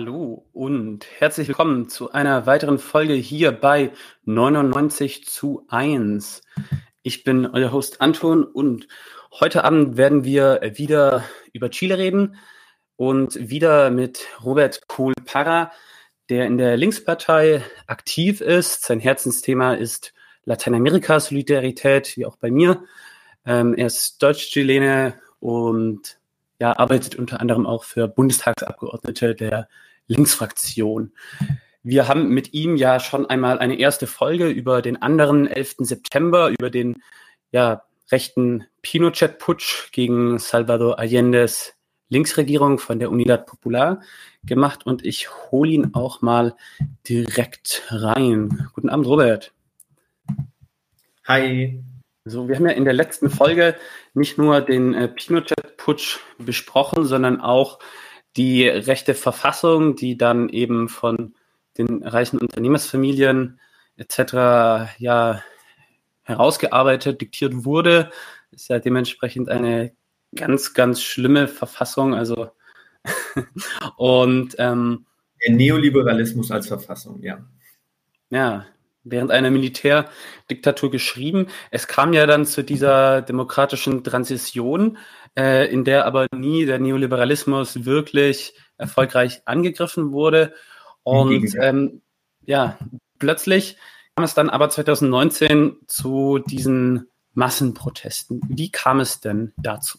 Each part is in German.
Hallo und herzlich willkommen zu einer weiteren Folge hier bei 99 zu 1. Ich bin euer Host Anton und heute Abend werden wir wieder über Chile reden und wieder mit Robert Kohl-Parra, der in der Linkspartei aktiv ist. Sein Herzensthema ist Lateinamerika-Solidarität, wie auch bei mir. Ähm, er ist Deutsch-Chilene und ja, arbeitet unter anderem auch für Bundestagsabgeordnete der Linksfraktion. Wir haben mit ihm ja schon einmal eine erste Folge über den anderen 11. September, über den ja, rechten Pinochet-Putsch gegen Salvador Allende's Linksregierung von der Unidad Popular gemacht und ich hole ihn auch mal direkt rein. Guten Abend, Robert. Hi. So, wir haben ja in der letzten Folge nicht nur den äh, Pinochet-Putsch besprochen, sondern auch die rechte Verfassung, die dann eben von den reichen Unternehmersfamilien etc. ja herausgearbeitet, diktiert wurde. Ist ja dementsprechend eine ganz, ganz schlimme Verfassung. Also und ähm, der Neoliberalismus als Verfassung, ja. Ja, während einer Militärdiktatur geschrieben. Es kam ja dann zu dieser demokratischen Transition, äh, in der aber nie der Neoliberalismus wirklich erfolgreich angegriffen wurde. Und ähm, ja, plötzlich kam es dann aber 2019 zu diesen Massenprotesten. Wie kam es denn dazu?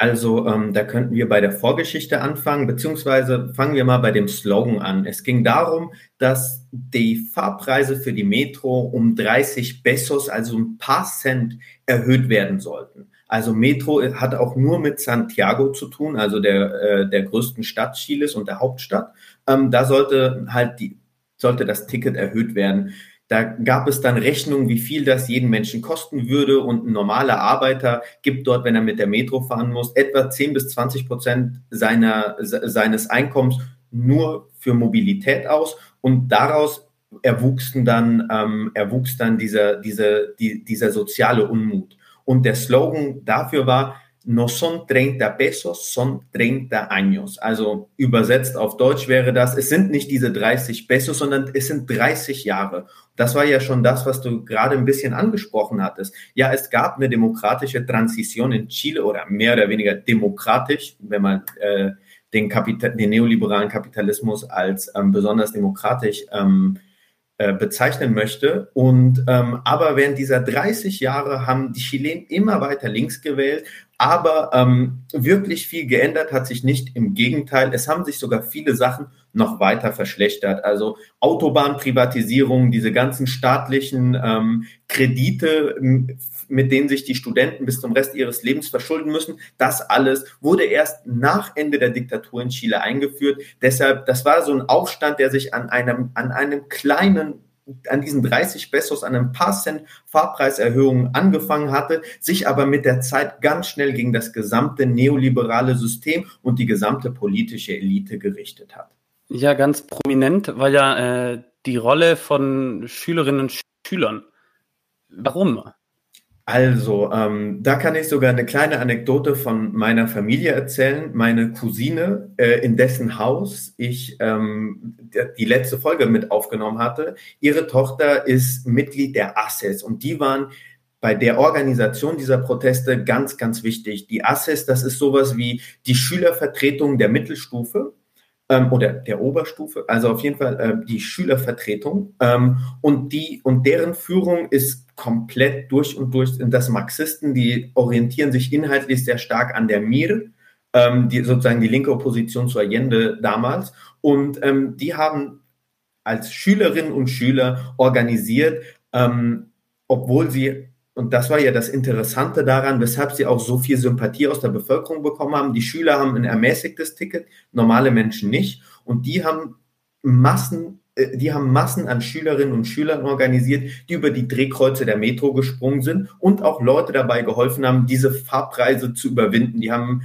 Also ähm, da könnten wir bei der Vorgeschichte anfangen, beziehungsweise fangen wir mal bei dem Slogan an. Es ging darum, dass die Fahrpreise für die Metro um 30 Pesos, also ein paar Cent, erhöht werden sollten. Also Metro hat auch nur mit Santiago zu tun, also der, äh, der größten Stadt Chiles und der Hauptstadt. Ähm, da sollte halt die, sollte das Ticket erhöht werden. Da gab es dann Rechnungen, wie viel das jeden Menschen kosten würde. Und ein normaler Arbeiter gibt dort, wenn er mit der Metro fahren muss, etwa 10 bis 20 Prozent seiner, seines Einkommens nur für Mobilität aus. Und daraus erwuchsen dann, ähm, erwuchs dann dieser, dieser, die, dieser soziale Unmut. Und der Slogan dafür war, no son 30 pesos, son 30 años. Also übersetzt auf Deutsch wäre das, es sind nicht diese 30 Pesos, sondern es sind 30 Jahre. Das war ja schon das, was du gerade ein bisschen angesprochen hattest. Ja, es gab eine demokratische Transition in Chile oder mehr oder weniger demokratisch, wenn man äh, den, Kapital den neoliberalen Kapitalismus als ähm, besonders demokratisch ähm, äh, bezeichnen möchte. Und ähm, aber während dieser 30 Jahre haben die Chilenen immer weiter links gewählt aber ähm, wirklich viel geändert hat sich nicht. Im Gegenteil, es haben sich sogar viele Sachen noch weiter verschlechtert. Also Autobahnprivatisierung, diese ganzen staatlichen ähm, Kredite, mit denen sich die Studenten bis zum Rest ihres Lebens verschulden müssen, das alles wurde erst nach Ende der Diktatur in Chile eingeführt. Deshalb, das war so ein Aufstand, der sich an einem, an einem kleinen an diesen 30 Pesos, an ein paar Cent Fahrpreiserhöhungen angefangen hatte, sich aber mit der Zeit ganz schnell gegen das gesamte neoliberale System und die gesamte politische Elite gerichtet hat. Ja, ganz prominent war ja äh, die Rolle von Schülerinnen und Schülern. Warum? Also, ähm, da kann ich sogar eine kleine Anekdote von meiner Familie erzählen. Meine Cousine, äh, in dessen Haus ich ähm, die letzte Folge mit aufgenommen hatte, ihre Tochter ist Mitglied der ASES und die waren bei der Organisation dieser Proteste ganz, ganz wichtig. Die ASES, das ist sowas wie die Schülervertretung der Mittelstufe ähm, oder der Oberstufe, also auf jeden Fall äh, die Schülervertretung. Ähm, und die und deren Führung ist komplett durch und durch sind das Marxisten, die orientieren sich inhaltlich sehr stark an der MIR, ähm, die sozusagen die linke Opposition zu Allende damals. Und ähm, die haben als Schülerinnen und Schüler organisiert, ähm, obwohl sie und das war ja das Interessante daran, weshalb sie auch so viel Sympathie aus der Bevölkerung bekommen haben. Die Schüler haben ein ermäßigtes Ticket, normale Menschen nicht. Und die haben Massen, äh, die haben Massen an Schülerinnen und Schülern organisiert, die über die Drehkreuze der Metro gesprungen sind und auch Leute dabei geholfen haben, diese Fahrpreise zu überwinden. Die haben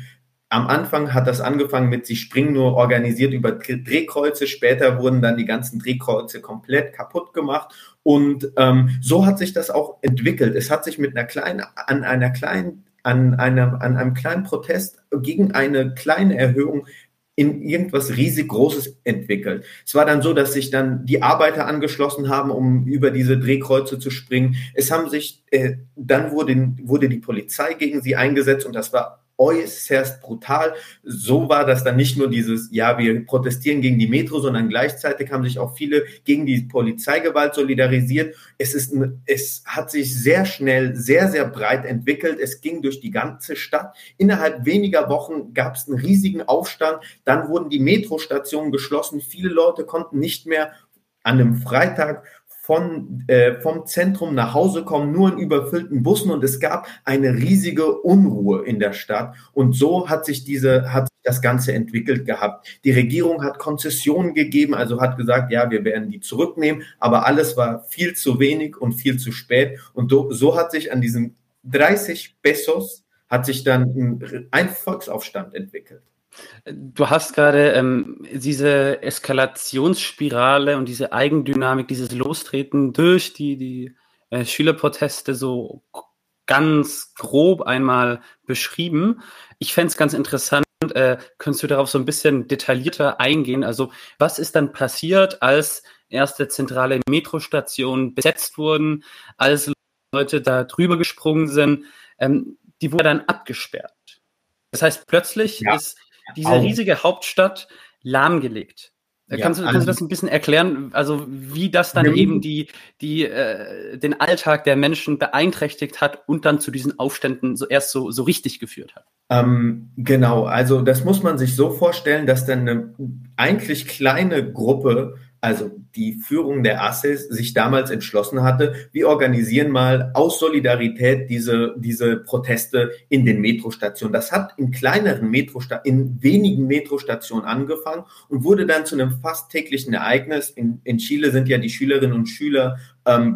am Anfang hat das angefangen mit, sie springen nur organisiert über Drehkreuze. Später wurden dann die ganzen Drehkreuze komplett kaputt gemacht. Und ähm, so hat sich das auch entwickelt. Es hat sich mit einer kleinen, an einer kleinen, an einem, an einem kleinen Protest gegen eine kleine Erhöhung in irgendwas riesig Großes entwickelt. Es war dann so, dass sich dann die Arbeiter angeschlossen haben, um über diese Drehkreuze zu springen. Es haben sich, äh, dann wurde, wurde die Polizei gegen sie eingesetzt und das war äußerst brutal. So war das dann nicht nur dieses, ja, wir protestieren gegen die Metro, sondern gleichzeitig haben sich auch viele gegen die Polizeigewalt solidarisiert. Es ist, es hat sich sehr schnell, sehr, sehr breit entwickelt. Es ging durch die ganze Stadt. Innerhalb weniger Wochen gab es einen riesigen Aufstand. Dann wurden die Metrostationen geschlossen. Viele Leute konnten nicht mehr an einem Freitag von, äh, vom Zentrum nach Hause kommen, nur in überfüllten Bussen und es gab eine riesige Unruhe in der Stadt. Und so hat sich diese, hat das Ganze entwickelt gehabt. Die Regierung hat Konzessionen gegeben, also hat gesagt, ja, wir werden die zurücknehmen, aber alles war viel zu wenig und viel zu spät. Und so, so hat sich an diesen 30 Pesos hat sich dann ein Volksaufstand entwickelt. Du hast gerade ähm, diese Eskalationsspirale und diese Eigendynamik, dieses Lostreten durch die, die äh, Schülerproteste so ganz grob einmal beschrieben. Ich fände es ganz interessant, äh, könntest du darauf so ein bisschen detaillierter eingehen? Also was ist dann passiert, als erste zentrale Metrostationen besetzt wurden, als Leute da drüber gesprungen sind? Ähm, die wurden dann abgesperrt. Das heißt, plötzlich ja. ist diese riesige Hauptstadt lahmgelegt. Ja, kannst, du, kannst du das ein bisschen erklären, also wie das dann eben die, die, äh, den Alltag der Menschen beeinträchtigt hat und dann zu diesen Aufständen so erst so, so richtig geführt hat? Ähm, genau, also das muss man sich so vorstellen, dass dann eine eigentlich kleine Gruppe also die Führung der ASES sich damals entschlossen hatte, wir organisieren mal aus Solidarität diese, diese Proteste in den Metrostationen. Das hat in kleineren Metrostationen, in wenigen Metrostationen angefangen und wurde dann zu einem fast täglichen Ereignis. In, in Chile sind ja die Schülerinnen und Schüler ähm,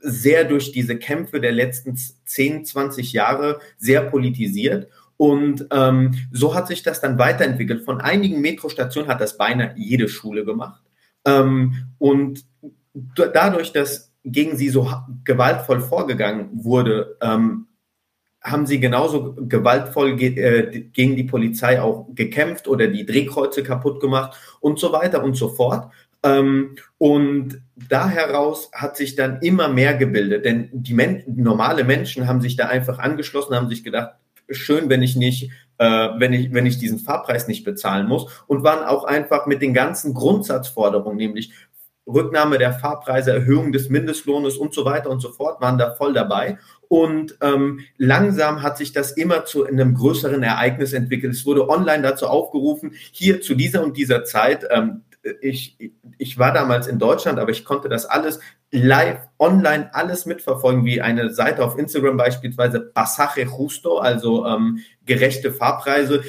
sehr durch diese Kämpfe der letzten 10, 20 Jahre sehr politisiert. Und ähm, so hat sich das dann weiterentwickelt. Von einigen Metrostationen hat das beinahe jede Schule gemacht. Ähm, und dadurch, dass gegen sie so gewaltvoll vorgegangen wurde, ähm, haben sie genauso gewaltvoll ge äh, gegen die Polizei auch gekämpft oder die Drehkreuze kaputt gemacht und so weiter und so fort. Ähm, und da heraus hat sich dann immer mehr gebildet, denn die Men normale Menschen haben sich da einfach angeschlossen, haben sich gedacht, schön, wenn ich nicht äh, wenn, ich, wenn ich diesen Fahrpreis nicht bezahlen muss und waren auch einfach mit den ganzen Grundsatzforderungen, nämlich Rücknahme der Fahrpreise, Erhöhung des Mindestlohnes und so weiter und so fort, waren da voll dabei. Und ähm, langsam hat sich das immer zu einem größeren Ereignis entwickelt. Es wurde online dazu aufgerufen, hier zu dieser und dieser Zeit, ähm, ich, ich war damals in Deutschland, aber ich konnte das alles live, online, alles mitverfolgen, wie eine Seite auf Instagram beispielsweise Pasaje Justo, also ähm, gerechte Fahrpreise,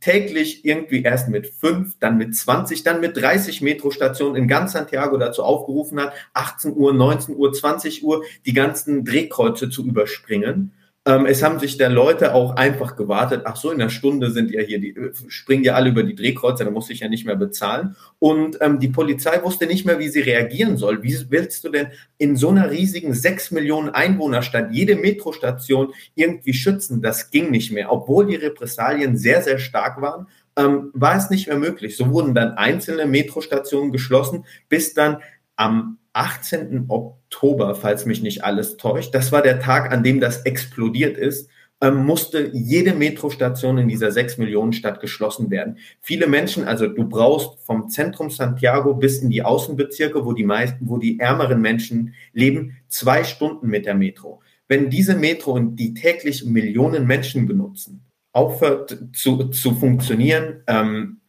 täglich irgendwie erst mit fünf, dann mit 20, dann mit 30 Metrostationen in ganz Santiago dazu aufgerufen hat, 18 Uhr, 19 Uhr, 20 Uhr die ganzen Drehkreuze zu überspringen. Ähm, es haben sich da Leute auch einfach gewartet. Ach so, in einer Stunde sind ja hier, die springen ja alle über die Drehkreuze, da muss ich ja nicht mehr bezahlen. Und ähm, die Polizei wusste nicht mehr, wie sie reagieren soll. Wie willst du denn in so einer riesigen sechs Millionen Einwohnerstadt jede Metrostation irgendwie schützen? Das ging nicht mehr. Obwohl die Repressalien sehr, sehr stark waren, ähm, war es nicht mehr möglich. So wurden dann einzelne Metrostationen geschlossen, bis dann am 18. Oktober, falls mich nicht alles täuscht, das war der Tag, an dem das explodiert ist, ähm, musste jede Metrostation in dieser 6 Millionen Stadt geschlossen werden. Viele Menschen, also du brauchst vom Zentrum Santiago bis in die Außenbezirke, wo die meisten, wo die ärmeren Menschen leben, zwei Stunden mit der Metro. Wenn diese Metro, die täglich Millionen Menschen benutzen, aufhört zu, zu funktionieren, ähm,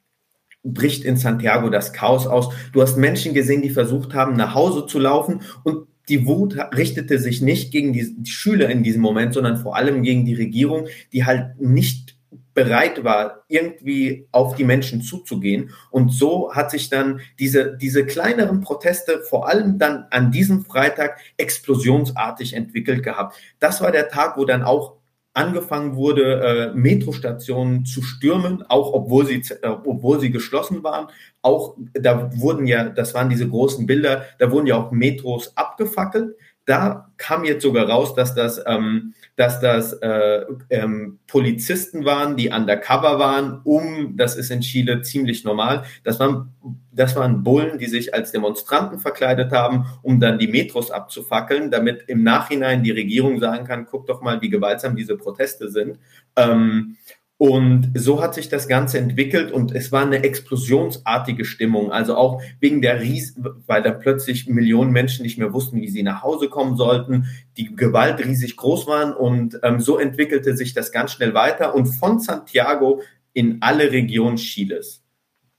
bricht in Santiago das Chaos aus. Du hast Menschen gesehen, die versucht haben, nach Hause zu laufen und die Wut richtete sich nicht gegen die, Schüler in diesem Moment, sondern vor allem gegen die Regierung, die halt nicht bereit war, irgendwie auf die Menschen zuzugehen. Und so hat sich dann diese, diese kleineren Proteste vor allem dann an diesem Freitag explosionsartig entwickelt gehabt. Das war der Tag, wo dann auch angefangen wurde, äh, Metrostationen zu stürmen, auch obwohl sie, äh, obwohl sie geschlossen waren. Auch da wurden ja, das waren diese großen Bilder, da wurden ja auch Metros abgefackelt. Da kam jetzt sogar raus, dass das, ähm, dass das äh, ähm, Polizisten waren, die undercover waren, um, das ist in Chile ziemlich normal, das waren, das waren Bullen, die sich als Demonstranten verkleidet haben, um dann die Metros abzufackeln, damit im Nachhinein die Regierung sagen kann, guck doch mal, wie gewaltsam diese Proteste sind. Ähm, und so hat sich das Ganze entwickelt und es war eine explosionsartige Stimmung. Also auch wegen der Ries, weil da plötzlich Millionen Menschen nicht mehr wussten, wie sie nach Hause kommen sollten, die Gewalt riesig groß waren und ähm, so entwickelte sich das ganz schnell weiter und von Santiago in alle Regionen Chiles.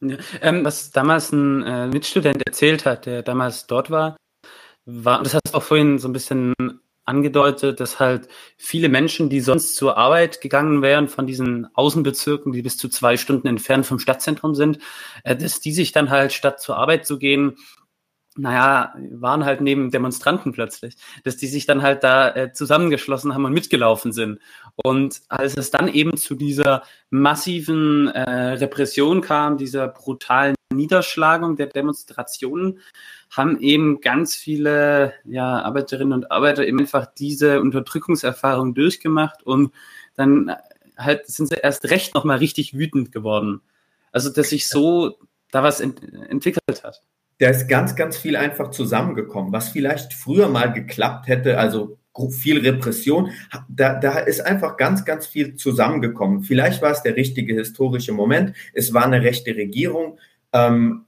Ja, ähm, was damals ein äh, Mitstudent erzählt hat, der damals dort war, war, das hast du auch vorhin so ein bisschen angedeutet, dass halt viele Menschen, die sonst zur Arbeit gegangen wären von diesen Außenbezirken, die bis zu zwei Stunden entfernt vom Stadtzentrum sind, äh, dass die sich dann halt statt zur Arbeit zu gehen, naja, waren halt neben Demonstranten plötzlich, dass die sich dann halt da äh, zusammengeschlossen haben und mitgelaufen sind. Und als es dann eben zu dieser massiven äh, Repression kam, dieser brutalen Niederschlagung der Demonstrationen, haben eben ganz viele ja, Arbeiterinnen und Arbeiter eben einfach diese Unterdrückungserfahrung durchgemacht und dann halt sind sie erst recht nochmal richtig wütend geworden. Also, dass sich so da was ent entwickelt hat. Da ist ganz, ganz viel einfach zusammengekommen, was vielleicht früher mal geklappt hätte, also viel Repression, da, da ist einfach ganz, ganz viel zusammengekommen. Vielleicht war es der richtige historische Moment. Es war eine rechte Regierung. Ähm,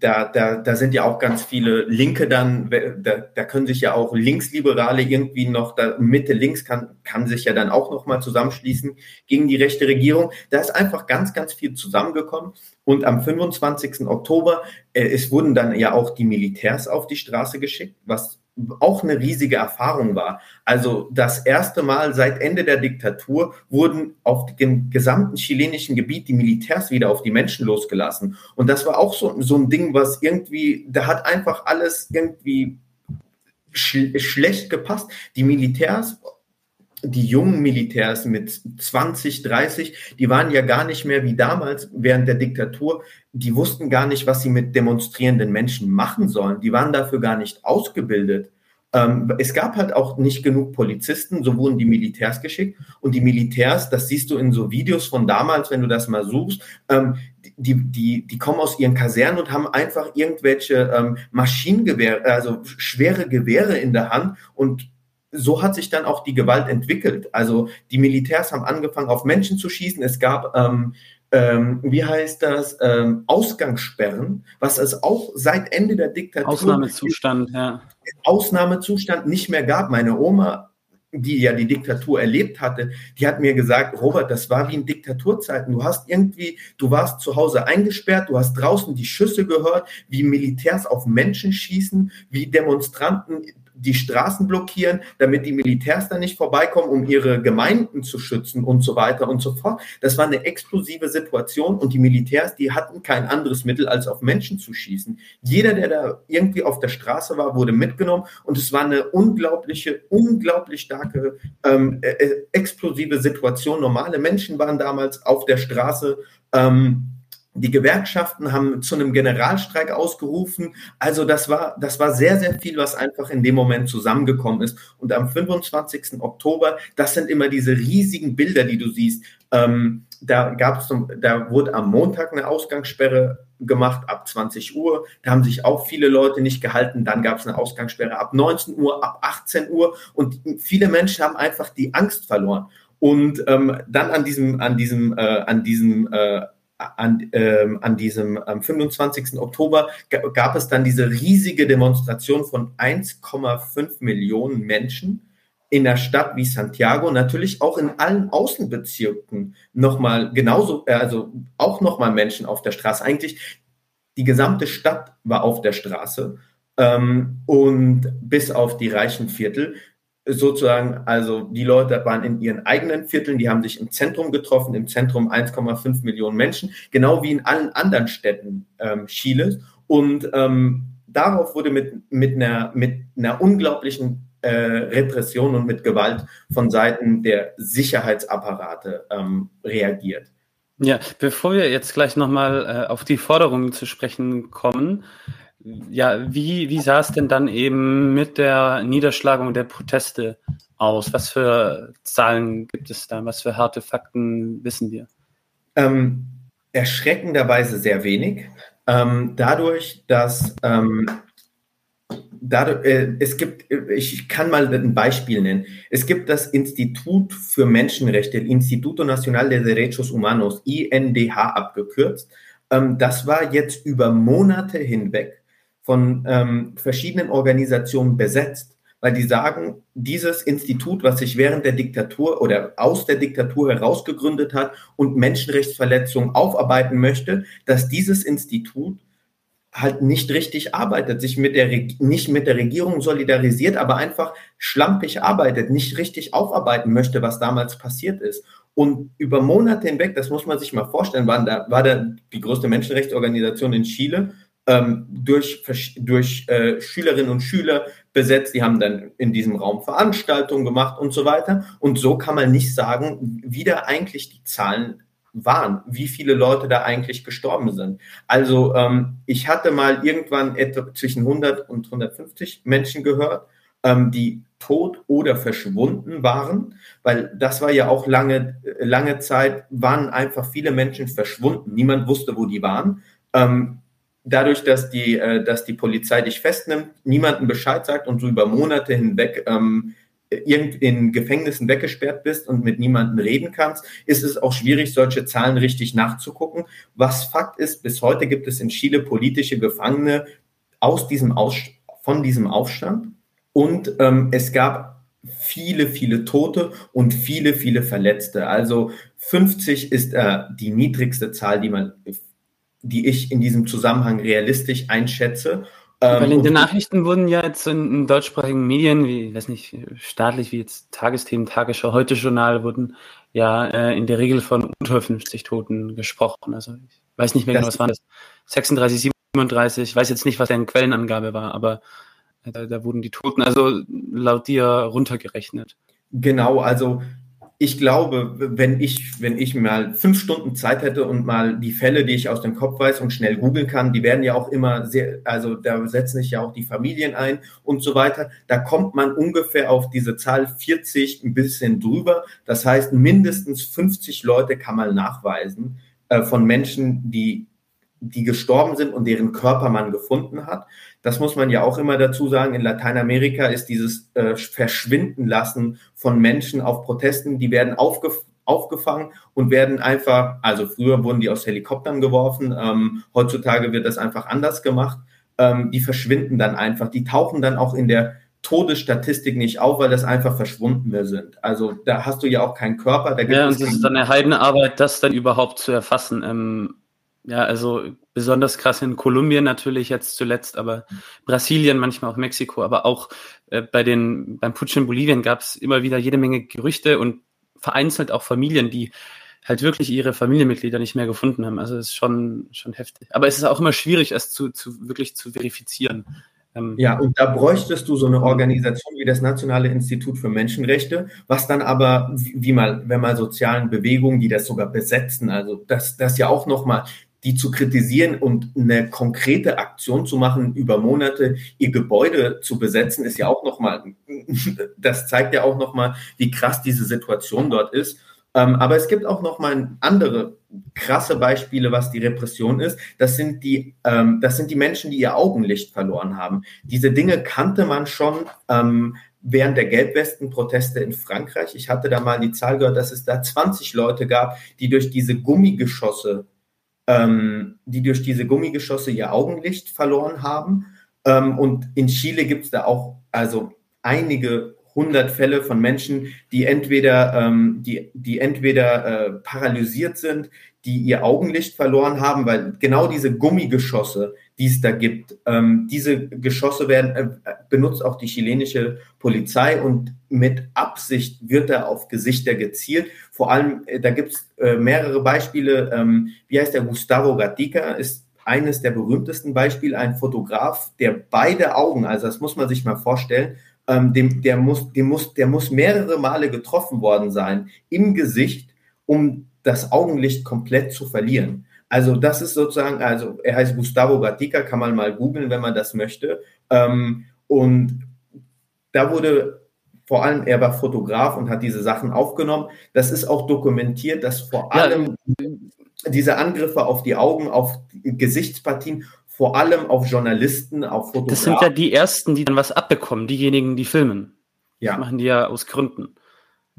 da, da, da sind ja auch ganz viele Linke dann, da, da können sich ja auch Linksliberale irgendwie noch, da Mitte links kann, kann sich ja dann auch nochmal zusammenschließen gegen die rechte Regierung. Da ist einfach ganz, ganz viel zusammengekommen. Und am 25. Oktober, es wurden dann ja auch die Militärs auf die Straße geschickt, was auch eine riesige Erfahrung war. Also das erste Mal seit Ende der Diktatur wurden auf dem gesamten chilenischen Gebiet die Militärs wieder auf die Menschen losgelassen. Und das war auch so, so ein Ding, was irgendwie, da hat einfach alles irgendwie sch schlecht gepasst. Die Militärs die jungen Militärs mit 20, 30, die waren ja gar nicht mehr wie damals während der Diktatur. Die wussten gar nicht, was sie mit demonstrierenden Menschen machen sollen. Die waren dafür gar nicht ausgebildet. Ähm, es gab halt auch nicht genug Polizisten, so wurden die Militärs geschickt. Und die Militärs, das siehst du in so Videos von damals, wenn du das mal suchst, ähm, die, die, die kommen aus ihren Kasernen und haben einfach irgendwelche ähm, Maschinengewehre, also schwere Gewehre in der Hand und so hat sich dann auch die Gewalt entwickelt. Also die Militärs haben angefangen, auf Menschen zu schießen. Es gab, ähm, ähm, wie heißt das, ähm, Ausgangssperren, was es auch seit Ende der Diktatur. Ausnahmezustand, ja. Ausnahmezustand nicht mehr gab. Meine Oma die ja die Diktatur erlebt hatte, die hat mir gesagt, Robert, das war wie in Diktaturzeiten. Du hast irgendwie, du warst zu Hause eingesperrt, du hast draußen die Schüsse gehört, wie Militärs auf Menschen schießen, wie Demonstranten die Straßen blockieren, damit die Militärs da nicht vorbeikommen, um ihre Gemeinden zu schützen und so weiter und so fort. Das war eine explosive Situation und die Militärs, die hatten kein anderes Mittel, als auf Menschen zu schießen. Jeder, der da irgendwie auf der Straße war, wurde mitgenommen und es war eine unglaubliche, unglaublich starke, ähm, äh, äh explosive Situation. Normale Menschen waren damals auf der Straße. Ähm, die Gewerkschaften haben zu einem Generalstreik ausgerufen. Also das war, das war sehr, sehr viel, was einfach in dem Moment zusammengekommen ist. Und am 25. Oktober, das sind immer diese riesigen Bilder, die du siehst. Ähm, da gab es, da wurde am Montag eine Ausgangssperre gemacht ab 20 Uhr. Da haben sich auch viele Leute nicht gehalten. Dann gab es eine Ausgangssperre ab 19 Uhr, ab 18 Uhr. Und viele Menschen haben einfach die Angst verloren. Und ähm, dann an diesem, an diesem, äh, an diesem äh, an, ähm, an diesem am 25. Oktober gab es dann diese riesige Demonstration von 1,5 Millionen Menschen in der Stadt wie Santiago, natürlich auch in allen Außenbezirken nochmal genauso, äh, also auch nochmal Menschen auf der Straße. Eigentlich die gesamte Stadt war auf der Straße ähm, und bis auf die reichen Viertel sozusagen, also die Leute waren in ihren eigenen Vierteln, die haben sich im Zentrum getroffen, im Zentrum 1,5 Millionen Menschen, genau wie in allen anderen Städten ähm, Chiles. Und ähm, darauf wurde mit, mit, einer, mit einer unglaublichen äh, Repression und mit Gewalt von Seiten der Sicherheitsapparate ähm, reagiert. Ja, bevor wir jetzt gleich nochmal äh, auf die Forderungen zu sprechen kommen, ja, wie, wie sah es denn dann eben mit der Niederschlagung der Proteste aus? Was für Zahlen gibt es da? Was für harte Fakten wissen wir? Ähm, erschreckenderweise sehr wenig. Ähm, dadurch, dass ähm, dadurch, äh, es gibt, ich kann mal ein Beispiel nennen. Es gibt das Institut für Menschenrechte, Instituto Nacional de Derechos Humanos, INDH abgekürzt. Ähm, das war jetzt über Monate hinweg von ähm, verschiedenen Organisationen besetzt, weil die sagen, dieses Institut, was sich während der Diktatur oder aus der Diktatur heraus gegründet hat und Menschenrechtsverletzungen aufarbeiten möchte, dass dieses Institut halt nicht richtig arbeitet, sich mit der, nicht mit der Regierung solidarisiert, aber einfach schlampig arbeitet, nicht richtig aufarbeiten möchte, was damals passiert ist. Und über Monate hinweg, das muss man sich mal vorstellen, war da, war da die größte Menschenrechtsorganisation in Chile ähm, durch, durch äh, Schülerinnen und Schüler besetzt. Die haben dann in diesem Raum Veranstaltungen gemacht und so weiter. Und so kann man nicht sagen, wie da eigentlich die Zahlen waren, wie viele Leute da eigentlich gestorben sind. Also ähm, ich hatte mal irgendwann etwa zwischen 100 und 150 Menschen gehört, ähm, die tot oder verschwunden waren, weil das war ja auch lange, lange Zeit, waren einfach viele Menschen verschwunden. Niemand wusste, wo die waren. Ähm, dadurch, dass die, äh, dass die Polizei dich festnimmt, niemanden Bescheid sagt und so über Monate hinweg ähm, in Gefängnissen weggesperrt bist und mit niemandem reden kannst, ist es auch schwierig, solche Zahlen richtig nachzugucken. Was Fakt ist, bis heute gibt es in Chile politische Gefangene aus diesem aus von diesem Aufstand und ähm, es gab viele, viele Tote und viele, viele Verletzte. Also 50 ist äh, die niedrigste Zahl, die man, die ich in diesem Zusammenhang realistisch einschätze. Ähm, Weil in den Nachrichten wurden ja jetzt in, in, deutschsprachigen Medien, wie, ich weiß nicht, staatlich wie jetzt Tagesthemen, Tagesschau, Heute-Journal, wurden ja äh, in der Regel von unter 50 Toten gesprochen. Also ich weiß nicht mehr genau, was waren das? 36, 37, ich weiß jetzt nicht, was deren Quellenangabe war, aber äh, da, da wurden die Toten also laut dir runtergerechnet. Genau, also ich glaube, wenn ich, wenn ich mal fünf Stunden Zeit hätte und mal die Fälle, die ich aus dem Kopf weiß und schnell googeln kann, die werden ja auch immer sehr, also da setzen sich ja auch die Familien ein und so weiter. Da kommt man ungefähr auf diese Zahl 40 ein bisschen drüber. Das heißt, mindestens 50 Leute kann man nachweisen äh, von Menschen, die die gestorben sind und deren Körper man gefunden hat. Das muss man ja auch immer dazu sagen. In Lateinamerika ist dieses äh, Verschwinden lassen von Menschen auf Protesten, die werden aufgef aufgefangen und werden einfach, also früher wurden die aus Helikoptern geworfen, ähm, heutzutage wird das einfach anders gemacht. Ähm, die verschwinden dann einfach, die tauchen dann auch in der Todesstatistik nicht auf, weil das einfach Verschwundene sind. Also da hast du ja auch keinen Körper. Da gibt ja, und das ist dann eine heidene Arbeit, das dann überhaupt zu erfassen. Ähm, ja, also besonders krass in Kolumbien natürlich jetzt zuletzt, aber Brasilien, manchmal auch Mexiko, aber auch äh, bei den, beim Putsch in Bolivien gab es immer wieder jede Menge Gerüchte und vereinzelt auch Familien, die halt wirklich ihre Familienmitglieder nicht mehr gefunden haben. Also es ist schon, schon heftig. Aber es ist auch immer schwierig, es zu, zu wirklich zu verifizieren. Ähm, ja, und da bräuchtest du so eine Organisation wie das Nationale Institut für Menschenrechte, was dann aber, wie mal, wenn mal sozialen Bewegungen, die das sogar besetzen, also das, das ja auch nochmal die zu kritisieren und eine konkrete Aktion zu machen, über Monate ihr Gebäude zu besetzen, ist ja auch nochmal, das zeigt ja auch nochmal, wie krass diese Situation dort ist. Ähm, aber es gibt auch nochmal andere krasse Beispiele, was die Repression ist. Das sind die, ähm, das sind die Menschen, die ihr Augenlicht verloren haben. Diese Dinge kannte man schon ähm, während der Gelbwesten-Proteste in Frankreich. Ich hatte da mal die Zahl gehört, dass es da 20 Leute gab, die durch diese Gummigeschosse ähm, die durch diese Gummigeschosse ihr Augenlicht verloren haben. Ähm, und in Chile gibt es da auch also einige hundert Fälle von Menschen, die entweder, ähm, die, die entweder äh, paralysiert sind, die ihr Augenlicht verloren haben, weil genau diese Gummigeschosse, die es da gibt, ähm, diese Geschosse werden äh, benutzt auch die chilenische Polizei und mit Absicht wird da auf Gesichter gezielt. Vor allem, äh, da gibt es äh, mehrere Beispiele. Ähm, wie heißt der Gustavo Gatica? Ist eines der berühmtesten Beispiele, ein Fotograf, der beide Augen, also das muss man sich mal vorstellen, ähm, dem, der, muss, dem muss, der muss mehrere Male getroffen worden sein im Gesicht, um das Augenlicht komplett zu verlieren. Also das ist sozusagen, also er heißt Gustavo Gatica, kann man mal googeln, wenn man das möchte. Ähm, und da wurde vor allem, er war Fotograf und hat diese Sachen aufgenommen. Das ist auch dokumentiert, dass vor allem ja. diese Angriffe auf die Augen, auf die Gesichtspartien, vor allem auf Journalisten, auf Fotografen. Das sind ja die ersten, die dann was abbekommen, diejenigen, die filmen. Ja. Das machen die ja aus Gründen.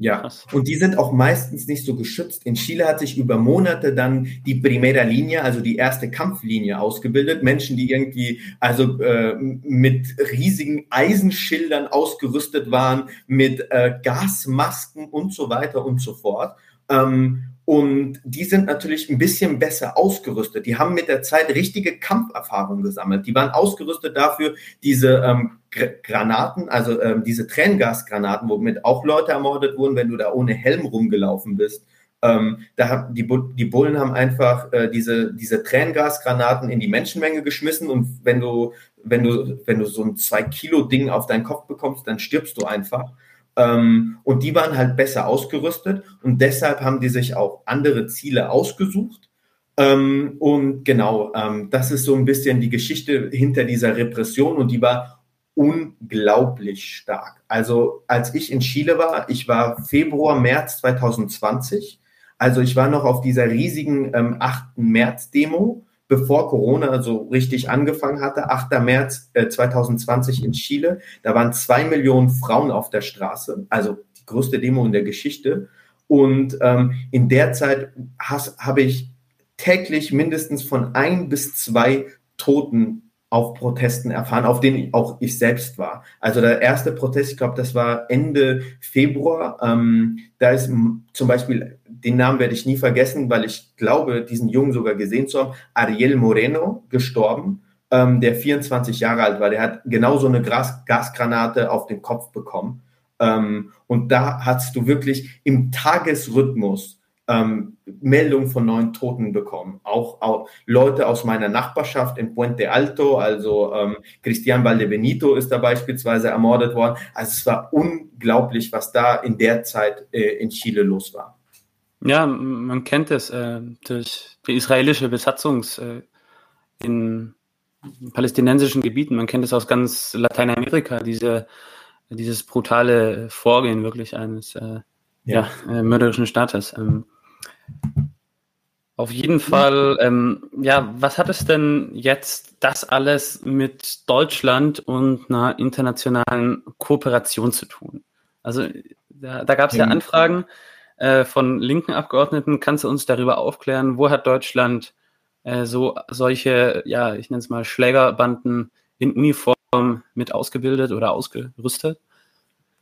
Ja, Krass. und die sind auch meistens nicht so geschützt. In Chile hat sich über Monate dann die Primera Linie, also die erste Kampflinie ausgebildet. Menschen, die irgendwie also äh, mit riesigen Eisenschildern ausgerüstet waren, mit äh, Gasmasken und so weiter und so fort. Ähm, und die sind natürlich ein bisschen besser ausgerüstet. Die haben mit der Zeit richtige Kampferfahrung gesammelt. Die waren ausgerüstet dafür, diese ähm, Granaten, also ähm, diese Tränengasgranaten, womit auch Leute ermordet wurden, wenn du da ohne Helm rumgelaufen bist. Ähm, da haben die, die Bullen haben einfach äh, diese, diese Tränengasgranaten in die Menschenmenge geschmissen und wenn du, wenn du, wenn du so ein zwei Kilo Ding auf deinen Kopf bekommst, dann stirbst du einfach. Ähm, und die waren halt besser ausgerüstet und deshalb haben die sich auch andere Ziele ausgesucht. Ähm, und genau, ähm, das ist so ein bisschen die Geschichte hinter dieser Repression und die war unglaublich stark. Also als ich in Chile war, ich war Februar, März 2020, also ich war noch auf dieser riesigen ähm, 8. März-Demo bevor Corona so richtig angefangen hatte, 8. März äh, 2020 in Chile. Da waren zwei Millionen Frauen auf der Straße, also die größte Demo in der Geschichte. Und ähm, in der Zeit habe ich täglich mindestens von ein bis zwei Toten auf Protesten erfahren, auf denen auch ich selbst war. Also der erste Protest, ich glaube, das war Ende Februar. Ähm, da ist zum Beispiel, den Namen werde ich nie vergessen, weil ich glaube, diesen Jungen sogar gesehen zu haben, Ariel Moreno gestorben, ähm, der 24 Jahre alt war. Der hat genau so eine Gas Gasgranate auf den Kopf bekommen. Ähm, und da hast du wirklich im Tagesrhythmus ähm, Meldungen von neuen Toten bekommen. Auch, auch, Leute aus meiner Nachbarschaft in Puente Alto, also ähm, Cristian Valdebenito ist da beispielsweise ermordet worden. Also es war unglaublich, was da in der Zeit äh, in Chile los war. Ja, man kennt es äh, durch die israelische Besatzung äh, in palästinensischen Gebieten. Man kennt es aus ganz Lateinamerika, diese, dieses brutale Vorgehen wirklich eines äh, ja. ja äh, mörderischen Staates. Ähm, auf jeden Fall, ähm, ja, was hat es denn jetzt das alles mit Deutschland und einer internationalen Kooperation zu tun? Also da, da gab es ja Anfragen äh, von linken Abgeordneten. Kannst du uns darüber aufklären, wo hat Deutschland äh, so solche, ja, ich nenne es mal Schlägerbanden in Uniform mit ausgebildet oder ausgerüstet?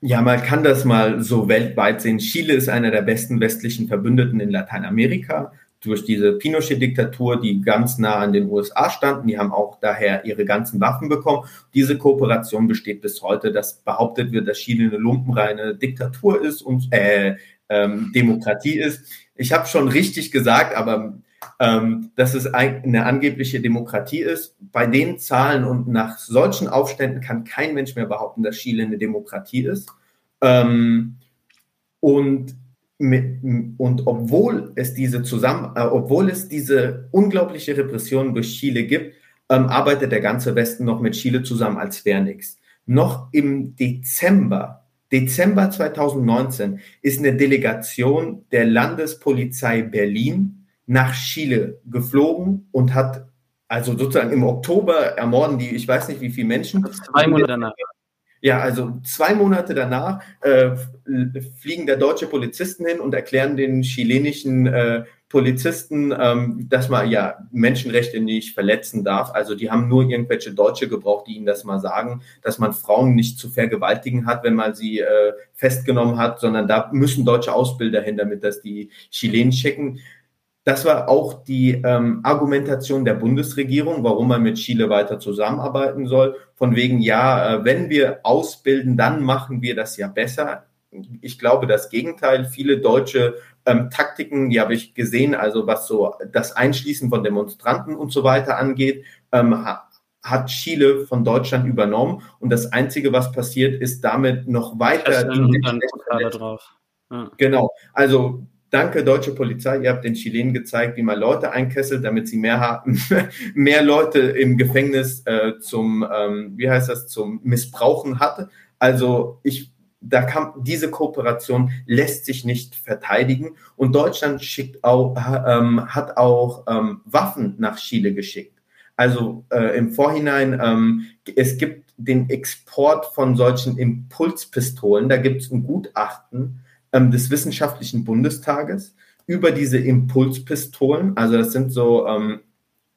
Ja, man kann das mal so weltweit sehen. Chile ist einer der besten westlichen Verbündeten in Lateinamerika. Durch diese Pinochet-Diktatur, die ganz nah an den USA standen, die haben auch daher ihre ganzen Waffen bekommen. Diese Kooperation besteht bis heute, dass behauptet wird, dass Chile eine lumpenreine Diktatur ist und äh, ähm, Demokratie ist. Ich habe schon richtig gesagt, aber ähm, dass es eine angebliche Demokratie ist. Bei den Zahlen und nach solchen Aufständen kann kein Mensch mehr behaupten, dass Chile eine Demokratie ist. Ähm, und, mit, und obwohl es diese zusammen, äh, obwohl es diese unglaubliche Repression durch Chile gibt, ähm, arbeitet der ganze Westen noch mit Chile zusammen, als wäre nichts. Noch im Dezember, Dezember 2019, ist eine Delegation der Landespolizei Berlin nach Chile geflogen und hat also sozusagen im Oktober ermorden die, ich weiß nicht wie viele Menschen. Zwei Monate danach. Ja, also zwei Monate danach äh, fliegen da deutsche Polizisten hin und erklären den chilenischen äh, Polizisten, ähm, dass man ja Menschenrechte nicht verletzen darf. Also die haben nur irgendwelche Deutsche gebraucht, die ihnen das mal sagen, dass man Frauen nicht zu vergewaltigen hat, wenn man sie äh, festgenommen hat, sondern da müssen deutsche Ausbilder hin, damit das die Chilenen checken. Das war auch die ähm, Argumentation der Bundesregierung, warum man mit Chile weiter zusammenarbeiten soll. Von wegen, ja, äh, wenn wir ausbilden, dann machen wir das ja besser. Ich glaube das Gegenteil. Viele deutsche ähm, Taktiken, die habe ich gesehen, also was so das Einschließen von Demonstranten und so weiter angeht, ähm, hat Chile von Deutschland übernommen. Und das Einzige, was passiert, ist damit noch weiter. Ja. Genau. Also danke deutsche Polizei, ihr habt den Chilenen gezeigt, wie man Leute einkesselt, damit sie mehr haben, mehr Leute im Gefängnis äh, zum, ähm, wie heißt das, zum Missbrauchen hatte. Also ich da kam diese Kooperation lässt sich nicht verteidigen und Deutschland schickt auch, ähm, hat auch ähm, Waffen nach Chile geschickt. Also äh, im Vorhinein, ähm, es gibt den Export von solchen Impulspistolen. Da gibt es ein Gutachten ähm, des Wissenschaftlichen Bundestages über diese Impulspistolen. Also das sind so, ähm,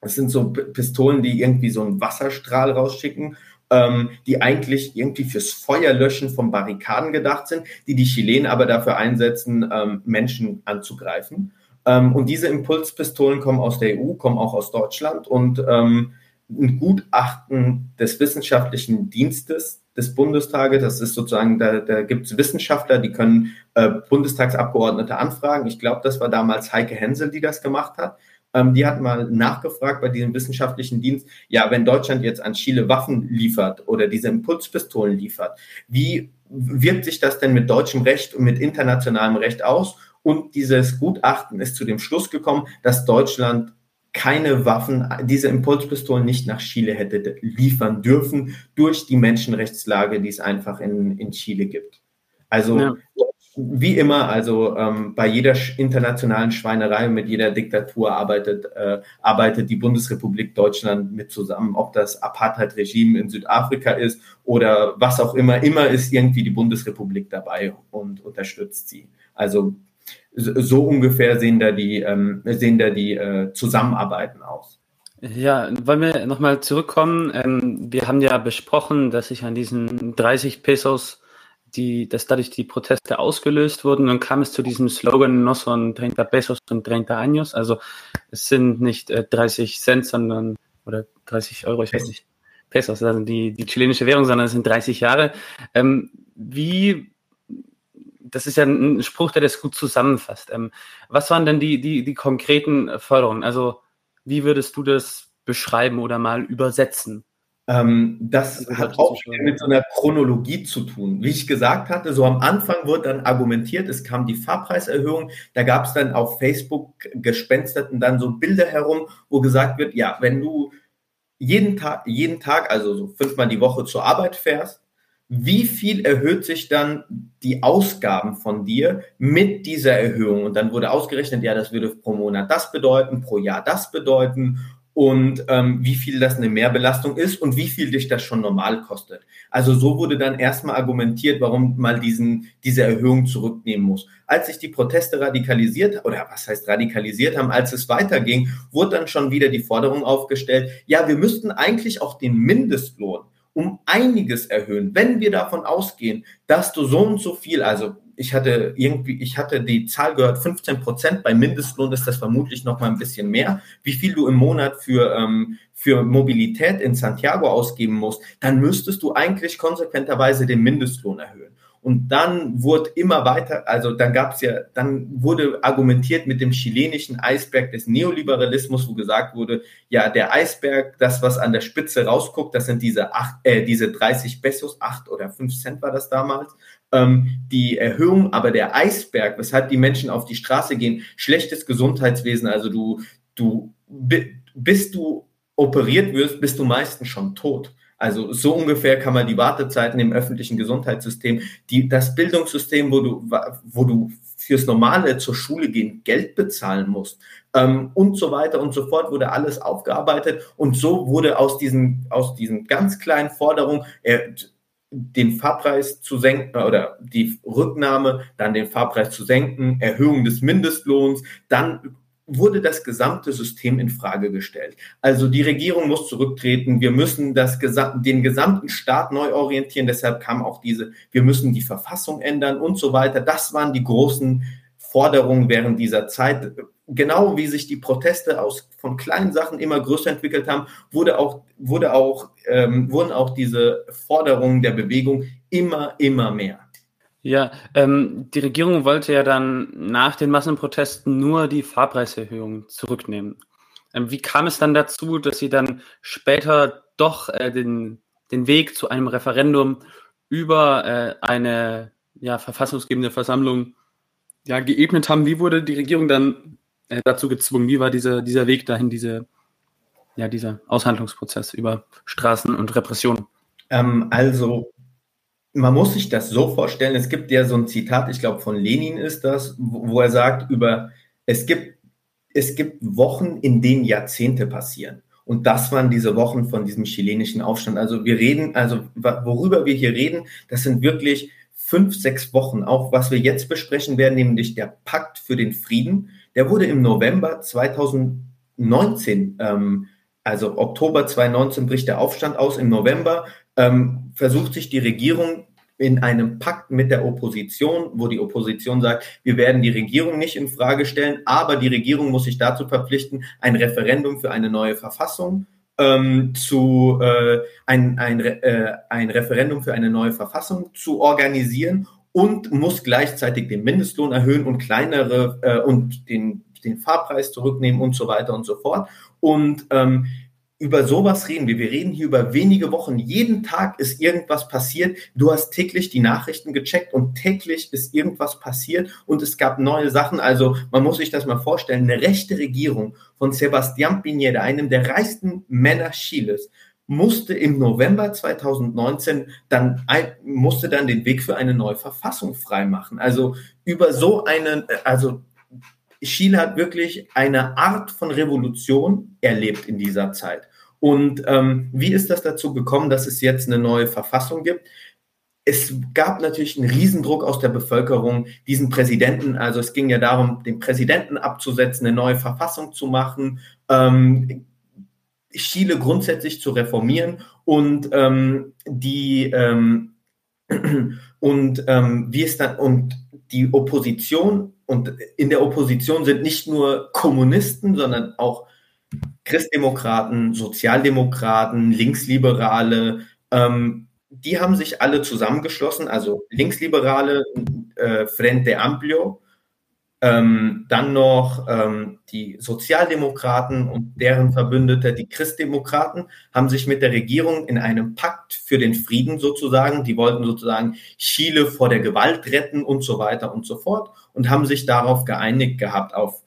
das sind so Pistolen, die irgendwie so einen Wasserstrahl rausschicken ähm, die eigentlich irgendwie fürs Feuerlöschen von Barrikaden gedacht sind, die die Chilenen aber dafür einsetzen, ähm, Menschen anzugreifen. Ähm, und diese Impulspistolen kommen aus der EU, kommen auch aus Deutschland und ein Gutachten des wissenschaftlichen Dienstes des Bundestages, das ist sozusagen, da, da gibt es Wissenschaftler, die können äh, Bundestagsabgeordnete anfragen. Ich glaube, das war damals Heike Hensel, die das gemacht hat. Ähm, die hat mal nachgefragt bei diesem wissenschaftlichen Dienst, ja, wenn Deutschland jetzt an Chile Waffen liefert oder diese Impulspistolen liefert, wie wirkt sich das denn mit deutschem Recht und mit internationalem Recht aus? Und dieses Gutachten ist zu dem Schluss gekommen, dass Deutschland keine Waffen, diese Impulspistolen nicht nach Chile hätte liefern dürfen durch die Menschenrechtslage, die es einfach in, in Chile gibt. Also ja wie immer, also ähm, bei jeder internationalen Schweinerei, mit jeder Diktatur arbeitet, äh, arbeitet die Bundesrepublik Deutschland mit zusammen, ob das Apartheid-Regime in Südafrika ist oder was auch immer, immer ist irgendwie die Bundesrepublik dabei und unterstützt sie. Also so ungefähr sehen da die, ähm, sehen da die äh, Zusammenarbeiten aus. Ja, wollen wir nochmal zurückkommen? Ähm, wir haben ja besprochen, dass sich an diesen 30 Pesos die, dass dadurch die Proteste ausgelöst wurden. Dann kam es zu diesem Slogan No son 30 pesos und 30 años. Also es sind nicht äh, 30 Cent, sondern oder 30 Euro, ich weiß nicht, Pesos, also die, die chilenische Währung, sondern es sind 30 Jahre. Ähm, wie, das ist ja ein Spruch, der das gut zusammenfasst. Ähm, was waren denn die, die, die konkreten Forderungen? Also wie würdest du das beschreiben oder mal übersetzen? Ähm, das hat auch mit so einer Chronologie zu tun. Wie ich gesagt hatte, so am Anfang wurde dann argumentiert, es kam die Fahrpreiserhöhung, da gab es dann auf Facebook gespensterten dann so Bilder herum, wo gesagt wird, ja, wenn du jeden Tag, jeden Tag, also so fünfmal die Woche zur Arbeit fährst, wie viel erhöht sich dann die Ausgaben von dir mit dieser Erhöhung? Und dann wurde ausgerechnet, ja, das würde pro Monat das bedeuten, pro Jahr das bedeuten und ähm, wie viel das eine Mehrbelastung ist und wie viel dich das schon normal kostet. Also so wurde dann erstmal argumentiert, warum mal diesen, diese Erhöhung zurücknehmen muss. Als sich die Proteste radikalisiert, oder was heißt radikalisiert haben, als es weiterging, wurde dann schon wieder die Forderung aufgestellt, ja, wir müssten eigentlich auch den Mindestlohn um einiges erhöhen, wenn wir davon ausgehen, dass du so und so viel, also ich hatte irgendwie, ich hatte die Zahl gehört, 15 Prozent, bei Mindestlohn ist das vermutlich noch mal ein bisschen mehr. Wie viel du im Monat für, ähm, für Mobilität in Santiago ausgeben musst, dann müsstest du eigentlich konsequenterweise den Mindestlohn erhöhen. Und dann wurde immer weiter, also dann gab es ja, dann wurde argumentiert mit dem chilenischen Eisberg des Neoliberalismus, wo gesagt wurde, ja, der Eisberg, das, was an der Spitze rausguckt, das sind diese acht, äh, diese 30 Pesos, acht oder fünf Cent war das damals, ähm, die Erhöhung, aber der Eisberg, weshalb die Menschen auf die Straße gehen, schlechtes Gesundheitswesen, also du, du, bis du operiert wirst, bist du meistens schon tot. Also so ungefähr kann man die Wartezeiten im öffentlichen Gesundheitssystem, die, das Bildungssystem, wo du, wo du fürs normale zur Schule gehen Geld bezahlen musst ähm, und so weiter und so fort, wurde alles aufgearbeitet. Und so wurde aus diesen, aus diesen ganz kleinen Forderungen, äh, den Fahrpreis zu senken oder die Rücknahme, dann den Fahrpreis zu senken, Erhöhung des Mindestlohns, dann wurde das gesamte System in Frage gestellt. Also die Regierung muss zurücktreten, wir müssen das, den gesamten Staat neu orientieren, deshalb kam auch diese, wir müssen die Verfassung ändern und so weiter. Das waren die großen Forderungen während dieser Zeit. Genau wie sich die Proteste aus, von kleinen Sachen immer größer entwickelt haben, wurde auch, wurde auch, ähm, wurden auch diese Forderungen der Bewegung immer, immer mehr. Ja, ähm, die Regierung wollte ja dann nach den Massenprotesten nur die Fahrpreiserhöhung zurücknehmen. Ähm, wie kam es dann dazu, dass sie dann später doch äh, den, den Weg zu einem Referendum über äh, eine ja, verfassungsgebende Versammlung ja, geebnet haben. Wie wurde die Regierung dann äh, dazu gezwungen? Wie war dieser, dieser Weg dahin, diese, ja, dieser Aushandlungsprozess über Straßen und Repressionen? Ähm, also man muss sich das so vorstellen, es gibt ja so ein Zitat, ich glaube von Lenin ist das, wo, er sagt über, es gibt, es gibt Wochen, in denen Jahrzehnte passieren. Und das waren diese Wochen von diesem chilenischen Aufstand. Also wir reden, also worüber wir hier reden, das sind wirklich fünf, sechs Wochen. Auch was wir jetzt besprechen werden, nämlich der Pakt für den Frieden, der wurde im November 2019, ähm, also Oktober 2019 bricht der Aufstand aus. Im November ähm, versucht sich die Regierung in einem Pakt mit der Opposition, wo die Opposition sagt, wir werden die Regierung nicht in Frage stellen, aber die Regierung muss sich dazu verpflichten, ein Referendum für eine neue Verfassung ähm, zu äh, ein, ein, äh, ein Referendum für eine neue Verfassung zu organisieren und muss gleichzeitig den Mindestlohn erhöhen und kleinere äh, und den, den Fahrpreis zurücknehmen und so weiter und so fort. Und ähm, über sowas reden wir. Wir reden hier über wenige Wochen. Jeden Tag ist irgendwas passiert. Du hast täglich die Nachrichten gecheckt und täglich ist irgendwas passiert und es gab neue Sachen. Also man muss sich das mal vorstellen. Eine rechte Regierung von Sebastián Piñera, einem der reichsten Männer Chiles, musste im November 2019 dann musste dann den Weg für eine neue Verfassung freimachen. Also über so einen, also Chile hat wirklich eine Art von Revolution erlebt in dieser Zeit. Und ähm, wie ist das dazu gekommen, dass es jetzt eine neue Verfassung gibt? Es gab natürlich einen Riesendruck aus der Bevölkerung, diesen Präsidenten, also es ging ja darum, den Präsidenten abzusetzen, eine neue Verfassung zu machen, ähm, Chile grundsätzlich zu reformieren und ähm, die ähm, und ähm, wie es dann und die Opposition und in der Opposition sind nicht nur Kommunisten, sondern auch Christdemokraten, Sozialdemokraten, Linksliberale, ähm, die haben sich alle zusammengeschlossen, also Linksliberale, äh, Frente Amplio, ähm, dann noch ähm, die Sozialdemokraten und deren Verbündete, die Christdemokraten, haben sich mit der Regierung in einem Pakt für den Frieden sozusagen, die wollten sozusagen Chile vor der Gewalt retten und so weiter und so fort und haben sich darauf geeinigt gehabt, auf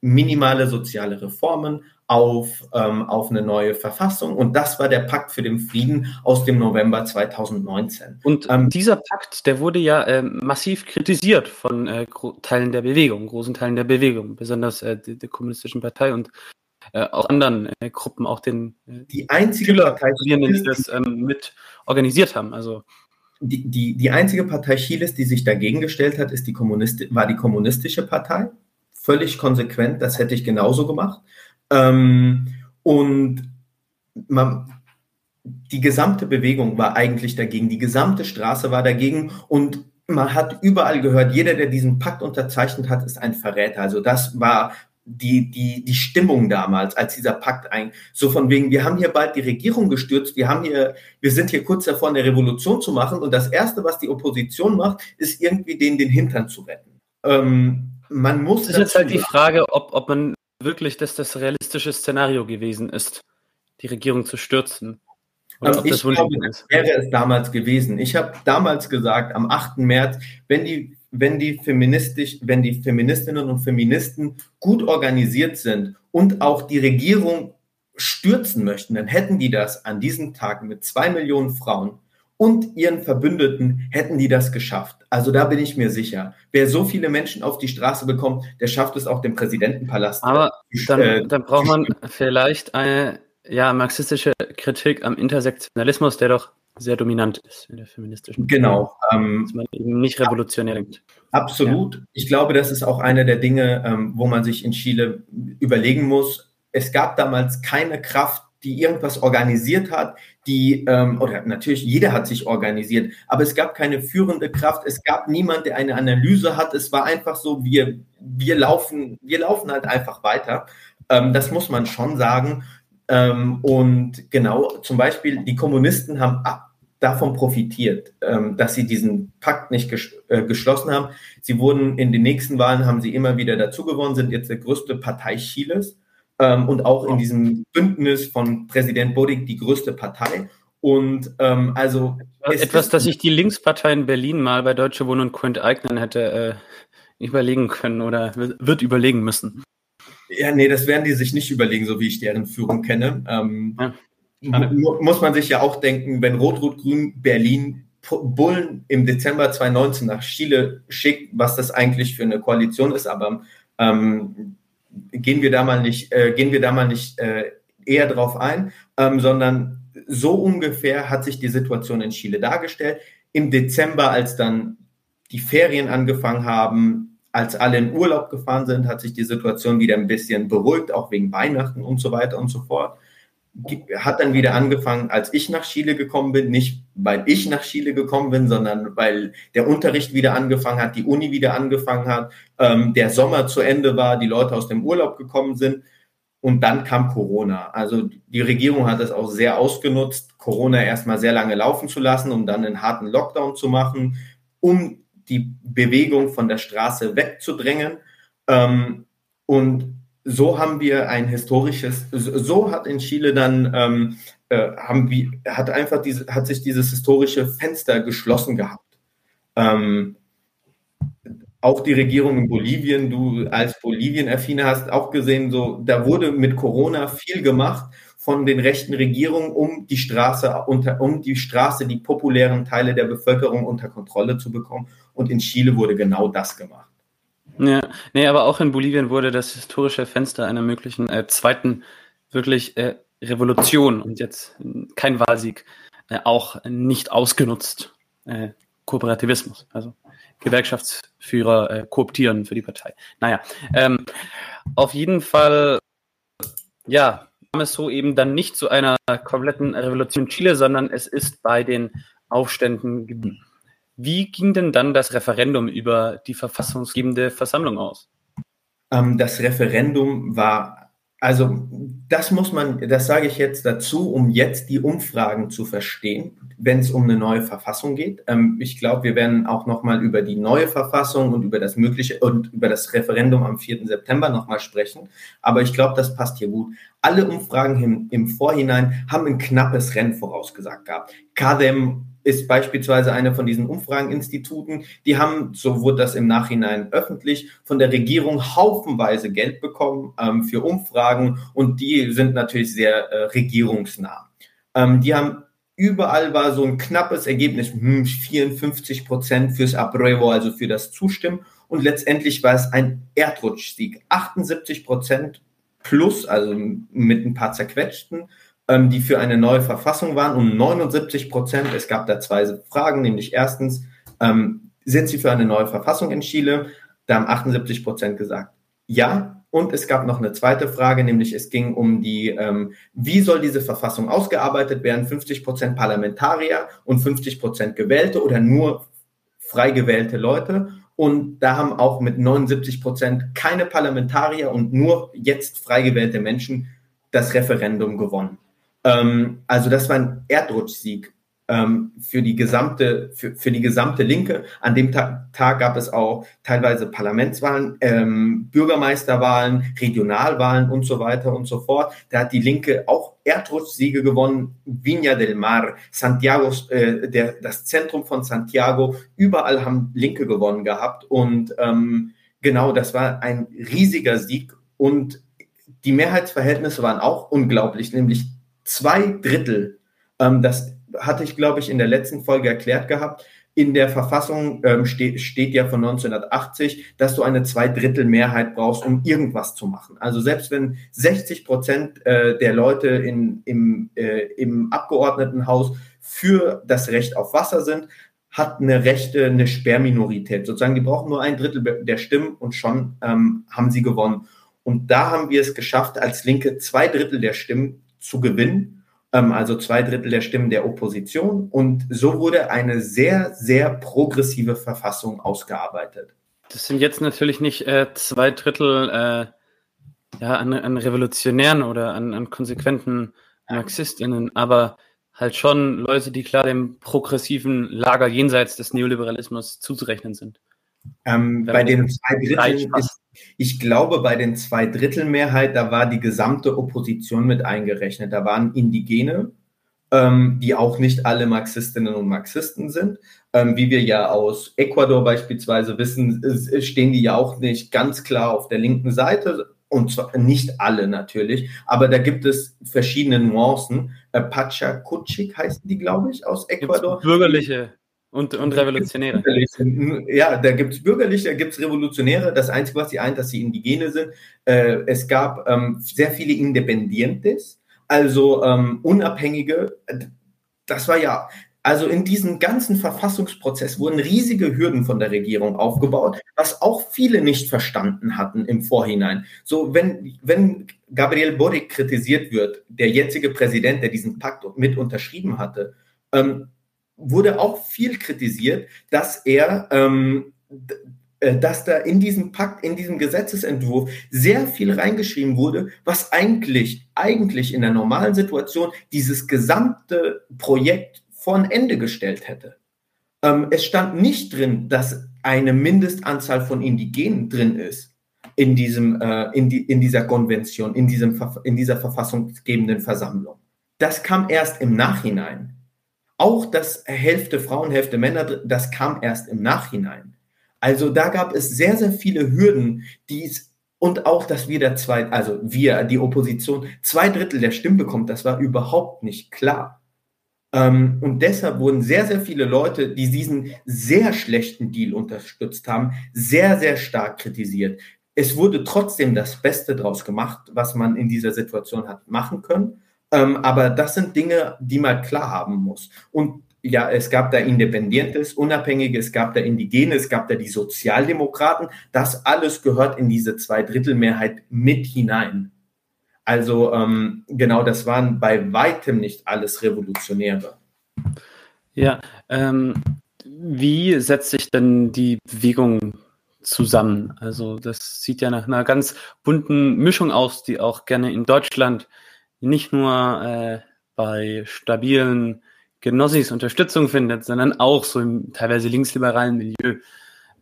minimale soziale Reformen, auf, ähm, auf eine neue Verfassung. Und das war der Pakt für den Frieden aus dem November 2019. Und ähm, dieser Pakt, der wurde ja äh, massiv kritisiert von äh, Teilen der Bewegung, großen Teilen der Bewegung, besonders äh, der, der Kommunistischen Partei und äh, auch anderen äh, Gruppen, auch den äh, die einzige Partei, die das ähm, mit organisiert haben. Also die, die, die einzige Partei Chiles, die sich dagegen gestellt hat, ist die Kommunist war die Kommunistische Partei. Völlig konsequent, das hätte ich genauso gemacht. Ähm, und man, die gesamte Bewegung war eigentlich dagegen, die gesamte Straße war dagegen und man hat überall gehört, jeder, der diesen Pakt unterzeichnet hat, ist ein Verräter. Also das war die, die, die Stimmung damals, als dieser Pakt ein, so von wegen, wir haben hier bald die Regierung gestürzt, wir haben hier, wir sind hier kurz davor, eine Revolution zu machen und das erste, was die Opposition macht, ist irgendwie den, den Hintern zu retten. Ähm, man muss. Das ist jetzt halt die Frage, ob, ob man wirklich, dass das realistische Szenario gewesen ist, die Regierung zu stürzen? Oder also ich glaube, das wäre es damals gewesen. Ich habe damals gesagt, am 8. März, wenn die, wenn die feministisch, wenn die Feministinnen und Feministen gut organisiert sind und auch die Regierung stürzen möchten, dann hätten die das an diesem Tag mit zwei Millionen Frauen und ihren Verbündeten hätten die das geschafft. Also da bin ich mir sicher. Wer so viele Menschen auf die Straße bekommt, der schafft es auch dem Präsidentenpalast. Aber dann, äh, dann braucht man vielleicht eine ja, marxistische Kritik am Intersektionalismus, der doch sehr dominant ist in der feministischen. Genau. Ähm, dass man eben nicht revolutionär denkt. Absolut. Ja. Ich glaube, das ist auch eine der Dinge, ähm, wo man sich in Chile überlegen muss. Es gab damals keine Kraft, die irgendwas organisiert hat, die, ähm, oder natürlich jeder hat sich organisiert, aber es gab keine führende Kraft, es gab niemand, der eine Analyse hat, es war einfach so, wir, wir laufen, wir laufen halt einfach weiter. Ähm, das muss man schon sagen. Ähm, und genau, zum Beispiel, die Kommunisten haben ab, davon profitiert, ähm, dass sie diesen Pakt nicht äh, geschlossen haben. Sie wurden in den nächsten Wahlen, haben sie immer wieder dazu gewonnen, sind jetzt der größte Partei Chiles ähm, und auch in diesem Bündnis von Präsident Boric die größte Partei. Und ähm, also etwas, das sich die Linkspartei in Berlin mal bei Deutsche Wohnen und Co. enteignen hätte überlegen können oder wird überlegen müssen. Ja, nee, das werden die sich nicht überlegen, so wie ich deren Führung kenne. Ähm, ja, muss man sich ja auch denken, wenn Rot-Rot-Grün Berlin Bullen im Dezember 2019 nach Chile schickt, was das eigentlich für eine Koalition ist, aber ähm, gehen wir da mal nicht, äh, gehen wir da mal nicht äh, eher drauf ein, ähm, sondern so ungefähr hat sich die Situation in Chile dargestellt. Im Dezember, als dann die Ferien angefangen haben, als alle in Urlaub gefahren sind, hat sich die Situation wieder ein bisschen beruhigt, auch wegen Weihnachten und so weiter und so fort hat dann wieder angefangen, als ich nach Chile gekommen bin, nicht weil ich nach Chile gekommen bin, sondern weil der Unterricht wieder angefangen hat, die Uni wieder angefangen hat, ähm, der Sommer zu Ende war, die Leute aus dem Urlaub gekommen sind und dann kam Corona. Also die Regierung hat es auch sehr ausgenutzt, Corona erstmal sehr lange laufen zu lassen, um dann einen harten Lockdown zu machen, um die Bewegung von der Straße wegzudrängen. Ähm, und so haben wir ein historisches, so hat in Chile dann, ähm, äh, haben wir, hat einfach diese, hat sich dieses historische Fenster geschlossen gehabt. Ähm, auch die Regierung in Bolivien, du als Bolivien-Affine hast auch gesehen, so, da wurde mit Corona viel gemacht von den rechten Regierungen, um die Straße unter, um die Straße, die populären Teile der Bevölkerung unter Kontrolle zu bekommen. Und in Chile wurde genau das gemacht. Ja, nee, aber auch in Bolivien wurde das historische Fenster einer möglichen äh, zweiten wirklich äh, Revolution und jetzt kein Wahlsieg äh, auch nicht ausgenutzt. Äh, Kooperativismus, also Gewerkschaftsführer äh, kooptieren für die Partei. Naja, ähm, auf jeden Fall, ja, kam es so eben dann nicht zu einer kompletten Revolution in Chile, sondern es ist bei den Aufständen geblieben. Wie ging denn dann das Referendum über die verfassungsgebende Versammlung aus? Ähm, das Referendum war, also das muss man, das sage ich jetzt dazu, um jetzt die Umfragen zu verstehen, wenn es um eine neue Verfassung geht. Ähm, ich glaube, wir werden auch nochmal über die neue Verfassung und über das mögliche und über das Referendum am 4. September nochmal sprechen. Aber ich glaube, das passt hier gut. Alle Umfragen im, im Vorhinein haben ein knappes Rennen vorausgesagt gehabt. Kadem ist beispielsweise eine von diesen Umfrageninstituten. Die haben, so wurde das im Nachhinein öffentlich, von der Regierung haufenweise Geld bekommen ähm, für Umfragen und die sind natürlich sehr äh, regierungsnah. Ähm, die haben überall war so ein knappes Ergebnis, hm, 54 Prozent fürs Apruebo, also für das Zustimmen. Und letztendlich war es ein Erdrutschsieg. 78 Prozent plus, also mit ein paar zerquetschten ähm, die für eine neue Verfassung waren, um 79 Prozent. Es gab da zwei Fragen, nämlich erstens, ähm, sind Sie für eine neue Verfassung in Chile? Da haben 78 Prozent gesagt, ja. Und es gab noch eine zweite Frage, nämlich es ging um die, ähm, wie soll diese Verfassung ausgearbeitet werden? 50 Prozent Parlamentarier und 50 Prozent Gewählte oder nur frei gewählte Leute? Und da haben auch mit 79 Prozent keine Parlamentarier und nur jetzt frei gewählte Menschen das Referendum gewonnen. Ähm, also das war ein Erdrutschsieg ähm, für die gesamte für, für die gesamte Linke. An dem Tag, Tag gab es auch teilweise Parlamentswahlen, ähm, Bürgermeisterwahlen, Regionalwahlen und so weiter und so fort. Da hat die Linke auch Erdrutschsiege gewonnen. Viña del Mar, Santiago, äh, der, das Zentrum von Santiago, überall haben Linke gewonnen gehabt und ähm, genau, das war ein riesiger Sieg und die Mehrheitsverhältnisse waren auch unglaublich, nämlich zwei Drittel, ähm, das hatte ich, glaube ich, in der letzten Folge erklärt gehabt, in der Verfassung ähm, steht, steht ja von 1980, dass du eine Zweidrittelmehrheit brauchst, um irgendwas zu machen. Also selbst wenn 60 Prozent äh, der Leute in, im, äh, im Abgeordnetenhaus für das Recht auf Wasser sind, hat eine Rechte eine Sperrminorität. Sozusagen, die brauchen nur ein Drittel der Stimmen und schon ähm, haben sie gewonnen. Und da haben wir es geschafft, als Linke zwei Drittel der Stimmen zu gewinnen, ähm, also zwei Drittel der Stimmen der Opposition. Und so wurde eine sehr, sehr progressive Verfassung ausgearbeitet. Das sind jetzt natürlich nicht äh, zwei Drittel äh, ja, an, an Revolutionären oder an, an konsequenten MarxistInnen, aber halt schon Leute, die klar dem progressiven Lager jenseits des Neoliberalismus zuzurechnen sind. Ähm, bei den zwei Dritteln ist, ich glaube, bei den zwei Drittel Mehrheit, da war die gesamte Opposition mit eingerechnet. Da waren Indigene, ähm, die auch nicht alle Marxistinnen und Marxisten sind. Ähm, wie wir ja aus Ecuador beispielsweise wissen, stehen die ja auch nicht ganz klar auf der linken Seite, und zwar nicht alle natürlich, aber da gibt es verschiedene Nuancen. Äh, Pachakuchik heißen die, glaube ich, aus Ecuador. Bürgerliche und, und Revolutionäre. Ja, da gibt es bürgerliche, da gibt es Revolutionäre. Das Einzige, was sie eint, dass sie Indigene sind. Äh, es gab ähm, sehr viele Independientes, also ähm, Unabhängige. Das war ja, also in diesem ganzen Verfassungsprozess wurden riesige Hürden von der Regierung aufgebaut, was auch viele nicht verstanden hatten im Vorhinein. So, wenn, wenn Gabriel Boric kritisiert wird, der jetzige Präsident, der diesen Pakt mit unterschrieben hatte, ähm, wurde auch viel kritisiert, dass er, ähm, äh, dass da in diesem Pakt, in diesem Gesetzesentwurf sehr viel reingeschrieben wurde, was eigentlich, eigentlich in der normalen Situation dieses gesamte Projekt von Ende gestellt hätte. Ähm, es stand nicht drin, dass eine Mindestanzahl von Indigenen drin ist in, diesem, äh, in, die, in dieser Konvention, in, diesem, in dieser verfassungsgebenden Versammlung. Das kam erst im Nachhinein. Auch das Hälfte Frauen, Hälfte Männer, das kam erst im Nachhinein. Also da gab es sehr, sehr viele Hürden, die es und auch, dass wir der zwei, also wir, die Opposition, zwei Drittel der Stimmen bekommt, das war überhaupt nicht klar. Ähm, und deshalb wurden sehr, sehr viele Leute, die diesen sehr schlechten Deal unterstützt haben, sehr, sehr stark kritisiert. Es wurde trotzdem das Beste draus gemacht, was man in dieser Situation hat machen können. Ähm, aber das sind Dinge, die man klar haben muss. Und ja, es gab da Independientes, Unabhängige, es gab da Indigene, es gab da die Sozialdemokraten. Das alles gehört in diese Zweidrittelmehrheit mit hinein. Also ähm, genau, das waren bei weitem nicht alles Revolutionäre. Ja, ähm, wie setzt sich denn die Bewegung zusammen? Also das sieht ja nach einer ganz bunten Mischung aus, die auch gerne in Deutschland nicht nur äh, bei stabilen Genossis Unterstützung findet, sondern auch so im teilweise linksliberalen Milieu.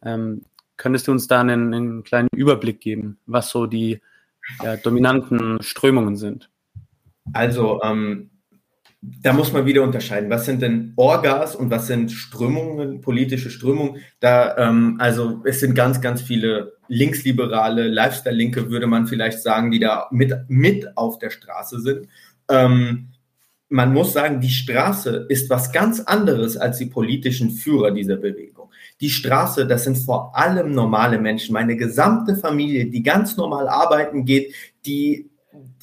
Ähm, könntest du uns da einen, einen kleinen Überblick geben, was so die ja, dominanten Strömungen sind? Also, ähm, da muss man wieder unterscheiden. Was sind denn Orgas und was sind Strömungen, politische Strömungen? Da, ähm, also es sind ganz, ganz viele linksliberale, Lifestyle-Linke, würde man vielleicht sagen, die da mit, mit auf der Straße sind. Ähm, man muss sagen, die Straße ist was ganz anderes als die politischen Führer dieser Bewegung. Die Straße, das sind vor allem normale Menschen. Meine gesamte Familie, die ganz normal arbeiten geht, die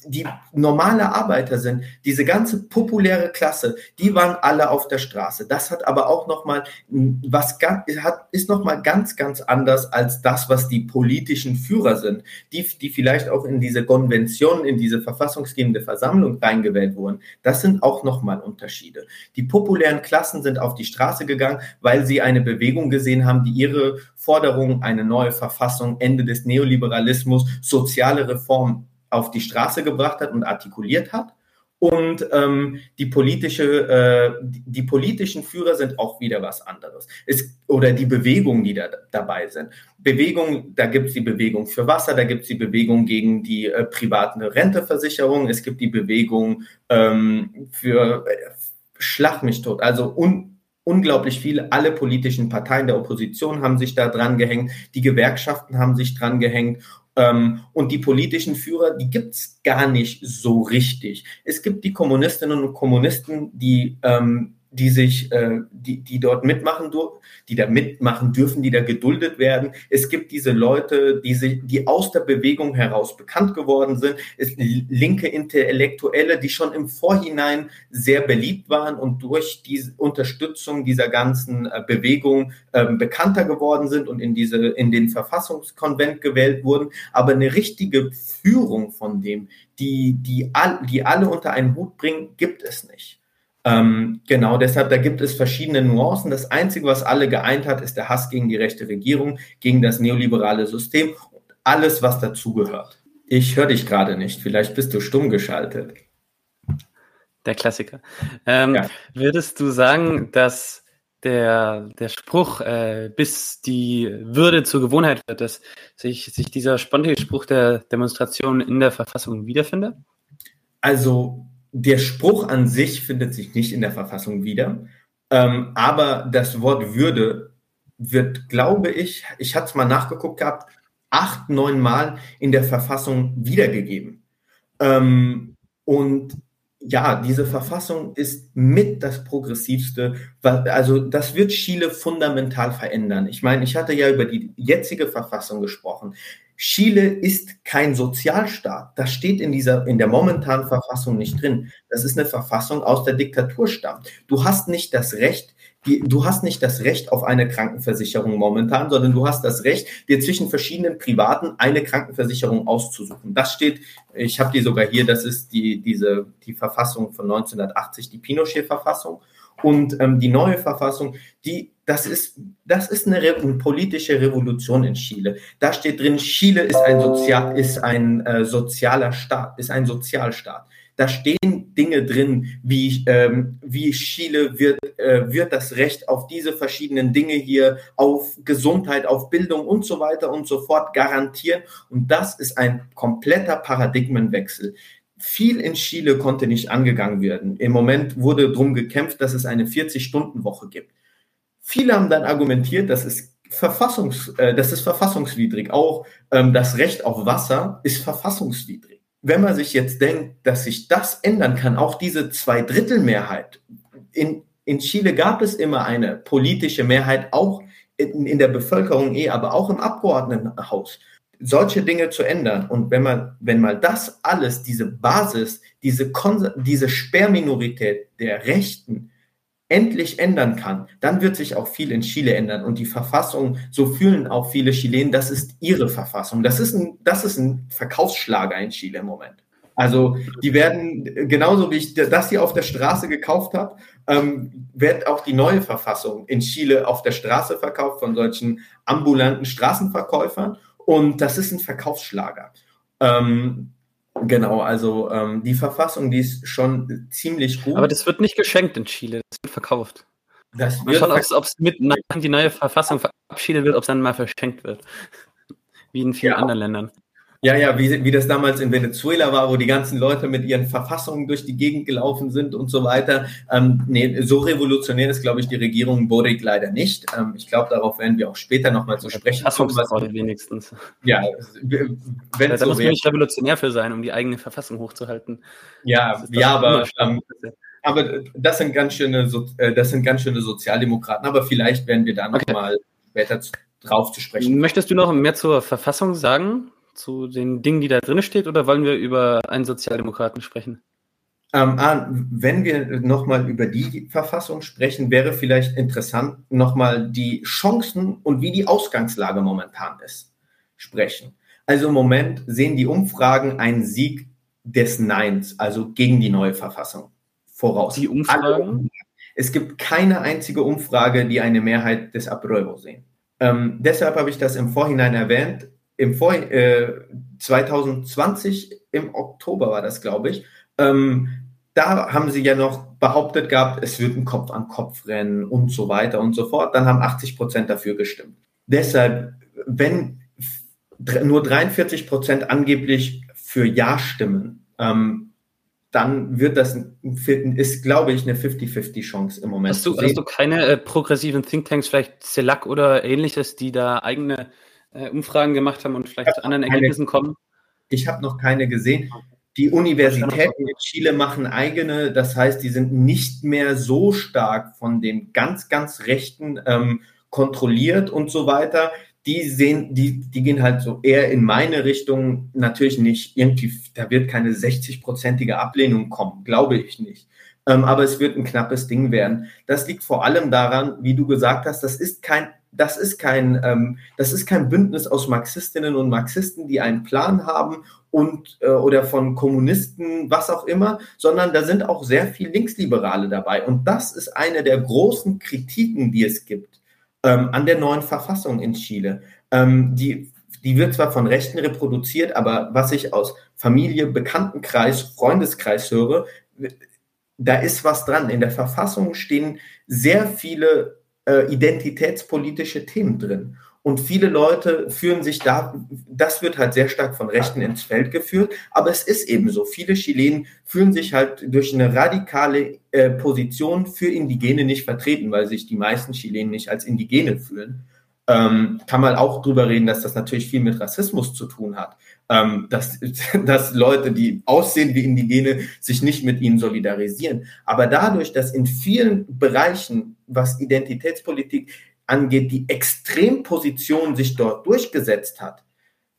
die normale Arbeiter sind, diese ganze populäre Klasse, die waren alle auf der Straße. Das hat aber auch noch mal was hat, ist noch mal ganz ganz anders als das, was die politischen Führer sind, die die vielleicht auch in diese Konvention, in diese verfassungsgebende Versammlung reingewählt wurden. Das sind auch noch mal Unterschiede. Die populären Klassen sind auf die Straße gegangen, weil sie eine Bewegung gesehen haben, die ihre Forderung eine neue Verfassung, Ende des Neoliberalismus, soziale Reformen auf die Straße gebracht hat und artikuliert hat. Und ähm, die politische, äh, die, politischen Führer sind auch wieder was anderes. Es, oder die Bewegungen, die da dabei sind. Bewegung, da gibt es die Bewegung für Wasser, da gibt es die Bewegung gegen die äh, privaten Renteversicherung, es gibt die Bewegung ähm, für äh, Schlag mich tot. Also un, unglaublich viele, alle politischen Parteien der Opposition haben sich da dran gehängt, die Gewerkschaften haben sich dran gehängt und die politischen Führer, die gibt's gar nicht so richtig. Es gibt die Kommunistinnen und Kommunisten, die ähm, die sich, äh, die, die dort mitmachen, die da mitmachen dürfen, die da geduldet werden. Es gibt diese Leute, die sich, die aus der Bewegung heraus bekannt geworden sind. Es linke Intellektuelle, die schon im Vorhinein sehr beliebt waren und durch die Unterstützung dieser ganzen äh, Bewegung äh, bekannter geworden sind und in diese, in den Verfassungskonvent gewählt wurden. Aber eine richtige Führung von dem, die, die, all, die alle unter einen Hut bringen, gibt es nicht. Ähm, genau, deshalb, da gibt es verschiedene Nuancen. Das Einzige, was alle geeint hat, ist der Hass gegen die rechte Regierung, gegen das neoliberale System und alles, was dazugehört. Ich höre dich gerade nicht. Vielleicht bist du stumm geschaltet. Der Klassiker. Ähm, ja. Würdest du sagen, dass der, der Spruch, äh, bis die Würde zur Gewohnheit wird, dass sich, sich dieser spontane Spruch der Demonstration in der Verfassung wiederfindet? Also der Spruch an sich findet sich nicht in der Verfassung wieder. Ähm, aber das Wort Würde wird, glaube ich, ich hatte es mal nachgeguckt gehabt, acht, neun Mal in der Verfassung wiedergegeben. Ähm, und ja, diese Verfassung ist mit das progressivste. Also das wird Chile fundamental verändern. Ich meine, ich hatte ja über die jetzige Verfassung gesprochen. Chile ist kein Sozialstaat. Das steht in dieser, in der momentanen Verfassung nicht drin. Das ist eine Verfassung aus der Diktatur stammt. Du hast nicht das Recht, die, du hast nicht das Recht auf eine Krankenversicherung momentan, sondern du hast das Recht, dir zwischen verschiedenen Privaten eine Krankenversicherung auszusuchen. Das steht, ich habe die sogar hier, das ist die, diese, die Verfassung von 1980, die Pinochet-Verfassung. Und ähm, die neue Verfassung, die, das ist, das ist eine, Re politische Revolution in Chile. Da steht drin, Chile ist ein, Sozial, ist ein äh, sozialer Staat, ist ein Sozialstaat. Da stehen Dinge drin, wie, ähm, wie Chile wird, äh, wird das Recht auf diese verschiedenen Dinge hier, auf Gesundheit, auf Bildung und so weiter und so fort garantieren. Und das ist ein kompletter Paradigmenwechsel. Viel in Chile konnte nicht angegangen werden. Im Moment wurde darum gekämpft, dass es eine 40-Stunden-Woche gibt. Viele haben dann argumentiert, dass es Verfassungs, äh, das ist verfassungswidrig. Auch ähm, das Recht auf Wasser ist verfassungswidrig wenn man sich jetzt denkt, dass sich das ändern kann, auch diese Zweidrittelmehrheit, in, in Chile gab es immer eine politische Mehrheit, auch in, in der Bevölkerung eh, aber auch im Abgeordnetenhaus, solche Dinge zu ändern. Und wenn man, wenn mal das alles, diese Basis, diese, diese Sperrminorität der Rechten, endlich ändern kann, dann wird sich auch viel in Chile ändern. Und die Verfassung, so fühlen auch viele Chilenen, das ist ihre Verfassung. Das ist ein, das ist ein Verkaufsschlager in Chile im Moment. Also die werden, genauso wie ich das hier auf der Straße gekauft habe, ähm, wird auch die neue Verfassung in Chile auf der Straße verkauft von solchen ambulanten Straßenverkäufern. Und das ist ein Verkaufsschlager. Ähm, Genau, also ähm, die Verfassung, die ist schon ziemlich gut. Aber das wird nicht geschenkt in Chile, das wird verkauft. Das wird schauen, ob es mit die neue Verfassung verabschiedet wird, ob es dann mal verschenkt wird. Wie in vielen ja. anderen Ländern. Ja, ja, wie, wie das damals in Venezuela war, wo die ganzen Leute mit ihren Verfassungen durch die Gegend gelaufen sind und so weiter. Ähm, nee, so revolutionär ist, glaube ich, die Regierung Boric leider nicht. Ähm, ich glaube, darauf werden wir auch später nochmal zu sprechen kommen. Was, wenigstens. Ja, wenn da, da muss man nicht revolutionär für sein, um die eigene Verfassung hochzuhalten. Ja, ja, aber ähm, aber das sind ganz schöne, äh, das sind ganz schöne Sozialdemokraten. Aber vielleicht werden wir da nochmal okay. später drauf zu sprechen. Möchtest du noch mehr zur Verfassung sagen? Zu den Dingen, die da drin steht, oder wollen wir über einen Sozialdemokraten sprechen? Ähm, ah, wenn wir nochmal über die Verfassung sprechen, wäre vielleicht interessant, nochmal die Chancen und wie die Ausgangslage momentan ist, sprechen. Also im Moment sehen die Umfragen einen Sieg des Neins, also gegen die neue Verfassung, voraus. Die Umfragen? Es gibt keine einzige Umfrage, die eine Mehrheit des Apruebo sehen. Ähm, deshalb habe ich das im Vorhinein erwähnt im Vor äh, 2020 im Oktober war das, glaube ich. Ähm, da haben sie ja noch behauptet gehabt, es wird ein Kopf-an-Kopf-Rennen und so weiter und so fort. Dann haben 80 Prozent dafür gestimmt. Deshalb, wenn nur 43 Prozent angeblich für Ja stimmen, ähm, dann wird das, ist, glaube ich, eine 50-50 Chance im Moment. Hast du, hast du keine äh, progressiven Thinktanks, vielleicht CELAC oder ähnliches, die da eigene äh, Umfragen gemacht haben und vielleicht zu anderen Ergebnissen kommen? Ich habe noch keine gesehen. Die Universitäten in Chile machen eigene, das heißt, die sind nicht mehr so stark von dem ganz, ganz Rechten ähm, kontrolliert und so weiter. Die sehen, die, die gehen halt so eher in meine Richtung. Natürlich nicht irgendwie, da wird keine 60-prozentige Ablehnung kommen, glaube ich nicht. Ähm, aber es wird ein knappes Ding werden. Das liegt vor allem daran, wie du gesagt hast, das ist kein das ist kein, ähm, das ist kein Bündnis aus Marxistinnen und Marxisten, die einen Plan haben und äh, oder von Kommunisten, was auch immer, sondern da sind auch sehr viel Linksliberale dabei. Und das ist eine der großen Kritiken, die es gibt ähm, an der neuen Verfassung in Chile. Ähm, die, die wird zwar von Rechten reproduziert, aber was ich aus Familie, Bekanntenkreis, Freundeskreis höre, da ist was dran. In der Verfassung stehen sehr viele äh, identitätspolitische Themen drin. Und viele Leute fühlen sich da, das wird halt sehr stark von Rechten ins Feld geführt, aber es ist eben so. Viele Chilenen fühlen sich halt durch eine radikale äh, Position für Indigene nicht vertreten, weil sich die meisten Chilenen nicht als Indigene fühlen. Ähm, kann man auch drüber reden, dass das natürlich viel mit Rassismus zu tun hat. Ähm, dass, dass Leute, die aussehen wie Indigene, sich nicht mit ihnen solidarisieren. Aber dadurch, dass in vielen Bereichen, was Identitätspolitik angeht, die Extremposition sich dort durchgesetzt hat,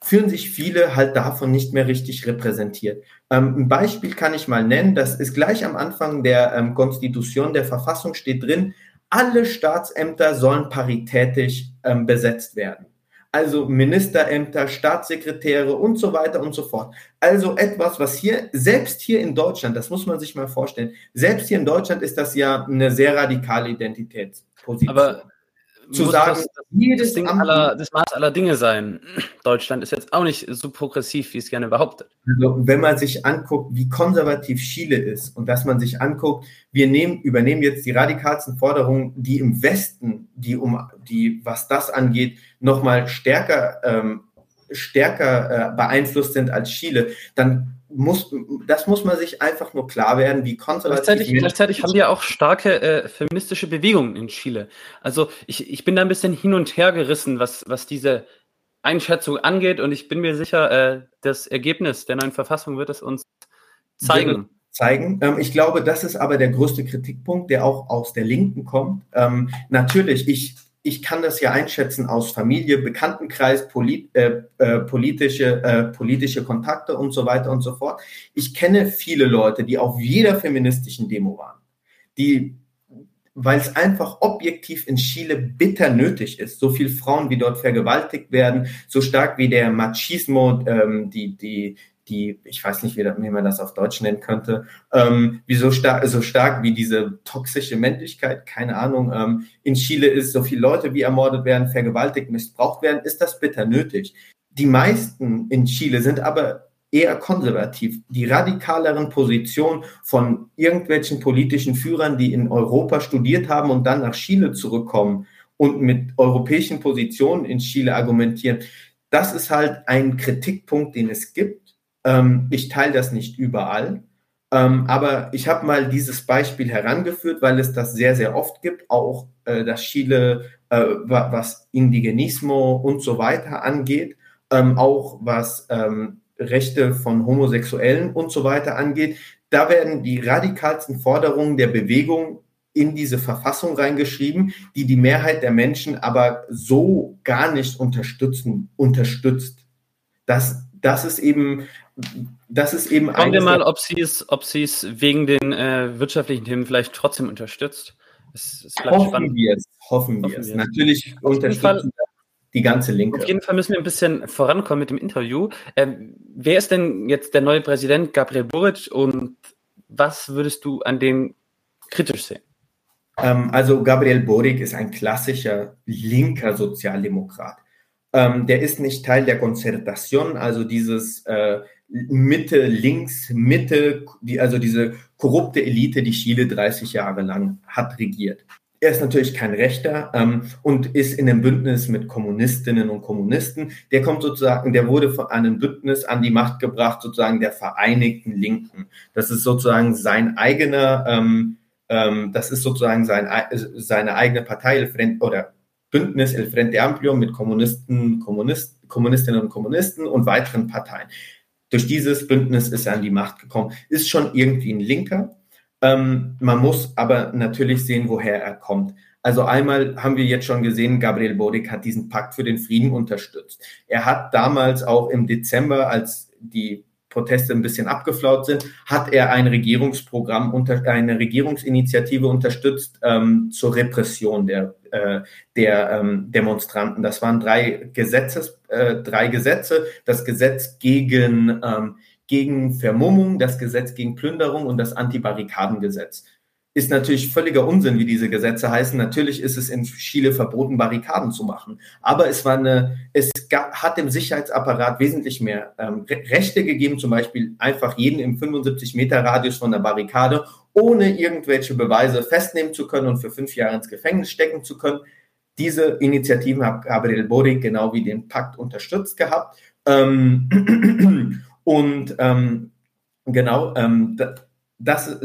fühlen sich viele halt davon nicht mehr richtig repräsentiert. Ähm, ein Beispiel kann ich mal nennen, das ist gleich am Anfang der ähm, Konstitution, der Verfassung steht drin, alle Staatsämter sollen paritätisch ähm, besetzt werden. Also Ministerämter, Staatssekretäre und so weiter und so fort. Also etwas, was hier, selbst hier in Deutschland, das muss man sich mal vorstellen, selbst hier in Deutschland ist das ja eine sehr radikale Identitätsposition. Aber zu sagen, das, Ding aller, das Maß aller Dinge sein. Deutschland ist jetzt auch nicht so progressiv, wie es gerne behauptet. Also, wenn man sich anguckt, wie konservativ Chile ist und dass man sich anguckt, wir nehmen, übernehmen jetzt die radikalsten Forderungen, die im Westen, die um die, was das angeht, nochmal stärker, ähm, stärker äh, beeinflusst sind als Chile, dann muss, das muss man sich einfach nur klar werden, wie konservativ. Gleichzeitig, gleichzeitig haben wir auch starke äh, feministische Bewegungen in Chile. Also ich, ich bin da ein bisschen hin und her gerissen, was, was diese Einschätzung angeht und ich bin mir sicher, äh, das Ergebnis der neuen Verfassung wird es uns zeigen. Zeigen. Ähm, ich glaube, das ist aber der größte Kritikpunkt, der auch aus der Linken kommt. Ähm, natürlich, ich ich kann das ja einschätzen aus Familie, Bekanntenkreis, polit, äh, äh, politische, äh, politische Kontakte und so weiter und so fort. Ich kenne viele Leute, die auf jeder feministischen Demo waren, die, weil es einfach objektiv in Chile bitter nötig ist, so viele Frauen, wie dort vergewaltigt werden, so stark wie der Machismo, ähm, die, die, die, ich weiß nicht, wie, wie man das auf Deutsch nennen könnte, ähm, wie so stark, so stark wie diese toxische Männlichkeit, keine Ahnung, ähm, in Chile ist, so viele Leute wie ermordet werden, vergewaltigt, missbraucht werden, ist das bitter nötig. Die meisten in Chile sind aber eher konservativ. Die radikaleren Positionen von irgendwelchen politischen Führern, die in Europa studiert haben und dann nach Chile zurückkommen und mit europäischen Positionen in Chile argumentieren, das ist halt ein Kritikpunkt, den es gibt ähm, ich teile das nicht überall, ähm, aber ich habe mal dieses Beispiel herangeführt, weil es das sehr, sehr oft gibt, auch äh, dass Chile, äh, was Indigenismo und so weiter angeht, ähm, auch was ähm, Rechte von Homosexuellen und so weiter angeht. Da werden die radikalsten Forderungen der Bewegung in diese Verfassung reingeschrieben, die die Mehrheit der Menschen aber so gar nicht unterstützen, unterstützt. Das, das ist eben das ist eben Schauen wir mal, ob sie es, ob sie es wegen den äh, wirtschaftlichen Themen vielleicht trotzdem unterstützt. Es, es hoffen spannend. wir es, hoffen, hoffen wir es. Natürlich unterstützen die ganze Linke. Auf jeden Fall müssen wir ein bisschen vorankommen mit dem Interview. Ähm, wer ist denn jetzt der neue Präsident Gabriel Boric und was würdest du an dem kritisch sehen? Ähm, also Gabriel Boric ist ein klassischer linker Sozialdemokrat. Ähm, der ist nicht Teil der Konzertation, also dieses äh, Mitte, links, Mitte, die, also diese korrupte Elite, die Chile 30 Jahre lang hat regiert. Er ist natürlich kein Rechter ähm, und ist in einem Bündnis mit Kommunistinnen und Kommunisten. Der kommt sozusagen, der wurde von einem Bündnis an die Macht gebracht, sozusagen der Vereinigten Linken. Das ist sozusagen sein eigener, ähm, ähm, das ist sozusagen sein, seine eigene Partei oder Bündnis El Frente Amplio mit Kommunisten, Kommunist, Kommunistinnen und Kommunisten und weiteren Parteien. Durch dieses Bündnis ist er an die Macht gekommen. Ist schon irgendwie ein Linker. Ähm, man muss aber natürlich sehen, woher er kommt. Also einmal haben wir jetzt schon gesehen, Gabriel Boric hat diesen Pakt für den Frieden unterstützt. Er hat damals auch im Dezember, als die Proteste ein bisschen abgeflaut sind, hat er ein Regierungsprogramm, unter, eine Regierungsinitiative unterstützt ähm, zur Repression der, äh, der ähm, Demonstranten. Das waren drei, Gesetzes, äh, drei Gesetze. Das Gesetz gegen, ähm, gegen Vermummung, das Gesetz gegen Plünderung und das Antibarrikadengesetz ist natürlich völliger Unsinn, wie diese Gesetze heißen. Natürlich ist es in Chile verboten, Barrikaden zu machen. Aber es war eine, es gab, hat dem Sicherheitsapparat wesentlich mehr ähm, Rechte gegeben, zum Beispiel einfach jeden im 75 Meter Radius von der Barrikade, ohne irgendwelche Beweise festnehmen zu können und für fünf Jahre ins Gefängnis stecken zu können. Diese Initiativen hat Gabriel Boric genau wie den Pakt unterstützt gehabt. Ähm, und ähm, genau, ähm, das,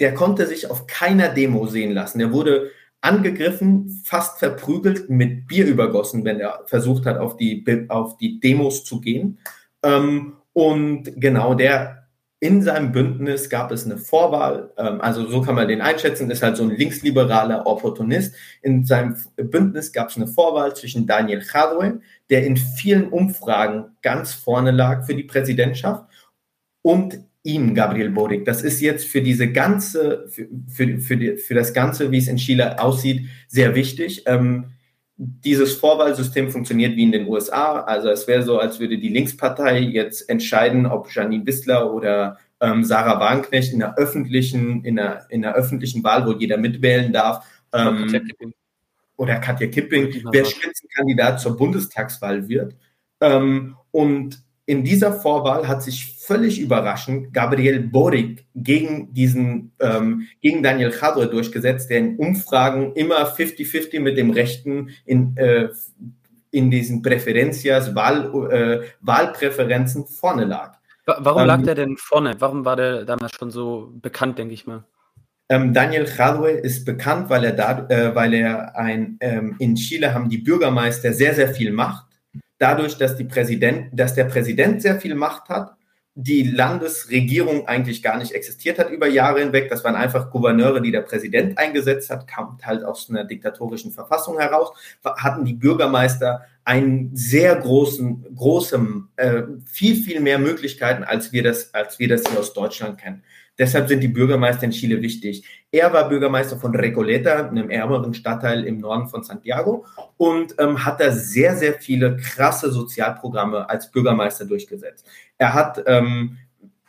der konnte sich auf keiner Demo sehen lassen. Der wurde angegriffen, fast verprügelt, mit Bier übergossen, wenn er versucht hat, auf die, auf die Demos zu gehen. Ähm, und genau der in seinem Bündnis gab es eine Vorwahl, ähm, also so kann man den einschätzen, ist halt so ein linksliberaler Opportunist. In seinem Bündnis gab es eine Vorwahl zwischen Daniel Jadwe, der in vielen Umfragen ganz vorne lag für die Präsidentschaft, und ihm, Gabriel Boric. Das ist jetzt für diese ganze, für, für, für, die, für das Ganze, wie es in Chile aussieht, sehr wichtig. Ähm, dieses Vorwahlsystem funktioniert wie in den USA. Also es wäre so, als würde die Linkspartei jetzt entscheiden, ob Janine Wissler oder ähm, Sarah Wagenknecht in der öffentlichen, in der, in der öffentlichen Wahl, wo jeder mitwählen darf, ähm, oder Katja Kipping, wer Spitzenkandidat zur Bundestagswahl wird. Ähm, und in dieser Vorwahl hat sich völlig überraschend Gabriel Boric gegen diesen, ähm, gegen Daniel Jadwe durchgesetzt, der in Umfragen immer 50-50 mit dem Rechten in, äh, in diesen Präferenzias, Wahl, äh, Wahlpräferenzen vorne lag. Warum ähm, lag der denn vorne? Warum war der damals schon so bekannt, denke ich mal? Ähm, Daniel Jadwe ist bekannt, weil er da, äh, weil er ein, ähm, in Chile haben die Bürgermeister sehr, sehr viel Macht dadurch, dass, die Präsident, dass der Präsident sehr viel Macht hat, die Landesregierung eigentlich gar nicht existiert hat über Jahre hinweg. Das waren einfach Gouverneure, die der Präsident eingesetzt hat, kam halt aus einer diktatorischen Verfassung heraus, hatten die Bürgermeister einen sehr großen, großen, äh, viel, viel mehr Möglichkeiten, als wir das, als wir das hier aus Deutschland kennen. Deshalb sind die Bürgermeister in Chile wichtig. Er war Bürgermeister von Recoleta, einem ärmeren Stadtteil im Norden von Santiago, und ähm, hat da sehr, sehr viele krasse Sozialprogramme als Bürgermeister durchgesetzt. Er hat ähm,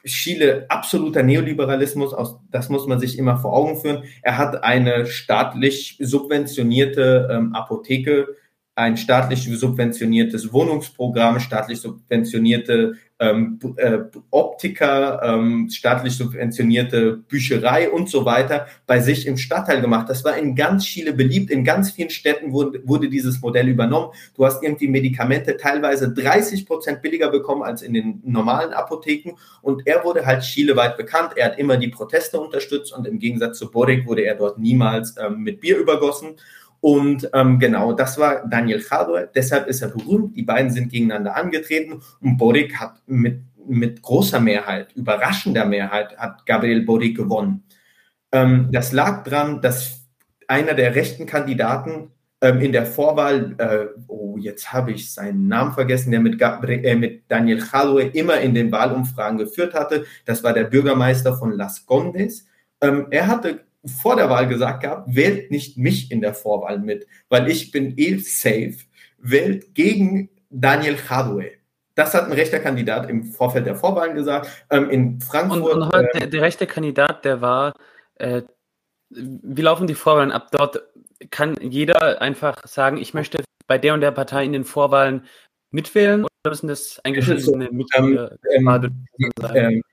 Chile absoluter Neoliberalismus, aus, das muss man sich immer vor Augen führen. Er hat eine staatlich subventionierte ähm, Apotheke, ein staatlich subventioniertes Wohnungsprogramm, staatlich subventionierte ähm, äh, Optiker, ähm, staatlich subventionierte Bücherei und so weiter bei sich im Stadtteil gemacht. Das war in ganz Chile beliebt. In ganz vielen Städten wurde, wurde dieses Modell übernommen. Du hast irgendwie Medikamente teilweise 30 Prozent billiger bekommen als in den normalen Apotheken. Und er wurde halt chileweit bekannt. Er hat immer die Proteste unterstützt und im Gegensatz zu Boric wurde er dort niemals ähm, mit Bier übergossen. Und ähm, genau, das war Daniel Jadwe, deshalb ist er berühmt. Die beiden sind gegeneinander angetreten und Boric hat mit, mit großer Mehrheit, überraschender Mehrheit, hat Gabriel Boric gewonnen. Ähm, das lag daran, dass einer der rechten Kandidaten ähm, in der Vorwahl, äh, oh, jetzt habe ich seinen Namen vergessen, der mit, Gabriel, äh, mit Daniel Jadwe immer in den Wahlumfragen geführt hatte, das war der Bürgermeister von Las Condes. Ähm, er hatte vor der Wahl gesagt gehabt, wählt nicht mich in der Vorwahl mit, weil ich bin eh safe. Wählt gegen Daniel Jadwe. Das hat ein rechter Kandidat im Vorfeld der Vorwahlen gesagt. Ähm, in Frankfurt. Und, und heute, äh, der, der, rechte Kandidat, der war, äh, wie laufen die Vorwahlen ab? Dort kann jeder einfach sagen, ich möchte bei der und der Partei in den Vorwahlen mitwählen oder müssen das eingeschriebene so, Mitglieder ähm, ähm,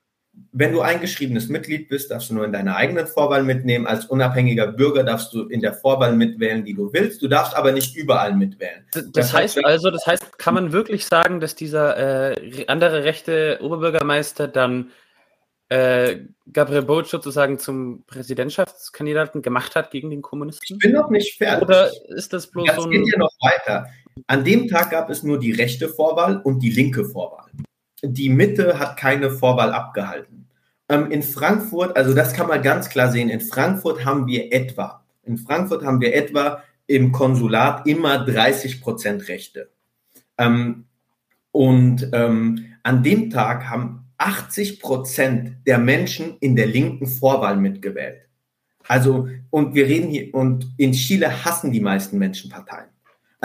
wenn du eingeschriebenes Mitglied bist, darfst du nur in deiner eigenen Vorwahl mitnehmen. Als unabhängiger Bürger darfst du in der Vorwahl mitwählen, die du willst. Du darfst aber nicht überall mitwählen. Das, das heißt also, das heißt, kann man wirklich sagen, dass dieser äh, andere rechte Oberbürgermeister dann äh, Gabriel Boric sozusagen zum Präsidentschaftskandidaten gemacht hat gegen den Kommunisten? Ich bin noch nicht fertig. Oder ist das bloß das so ein... geht ja noch weiter. An dem Tag gab es nur die rechte Vorwahl und die linke Vorwahl die Mitte hat keine Vorwahl abgehalten. Ähm, in Frankfurt, also das kann man ganz klar sehen, in Frankfurt haben wir etwa, in Frankfurt haben wir etwa im Konsulat immer 30 Prozent Rechte. Ähm, und ähm, an dem Tag haben 80 Prozent der Menschen in der linken Vorwahl mitgewählt. Also, und wir reden hier, und in Chile hassen die meisten Menschen Parteien.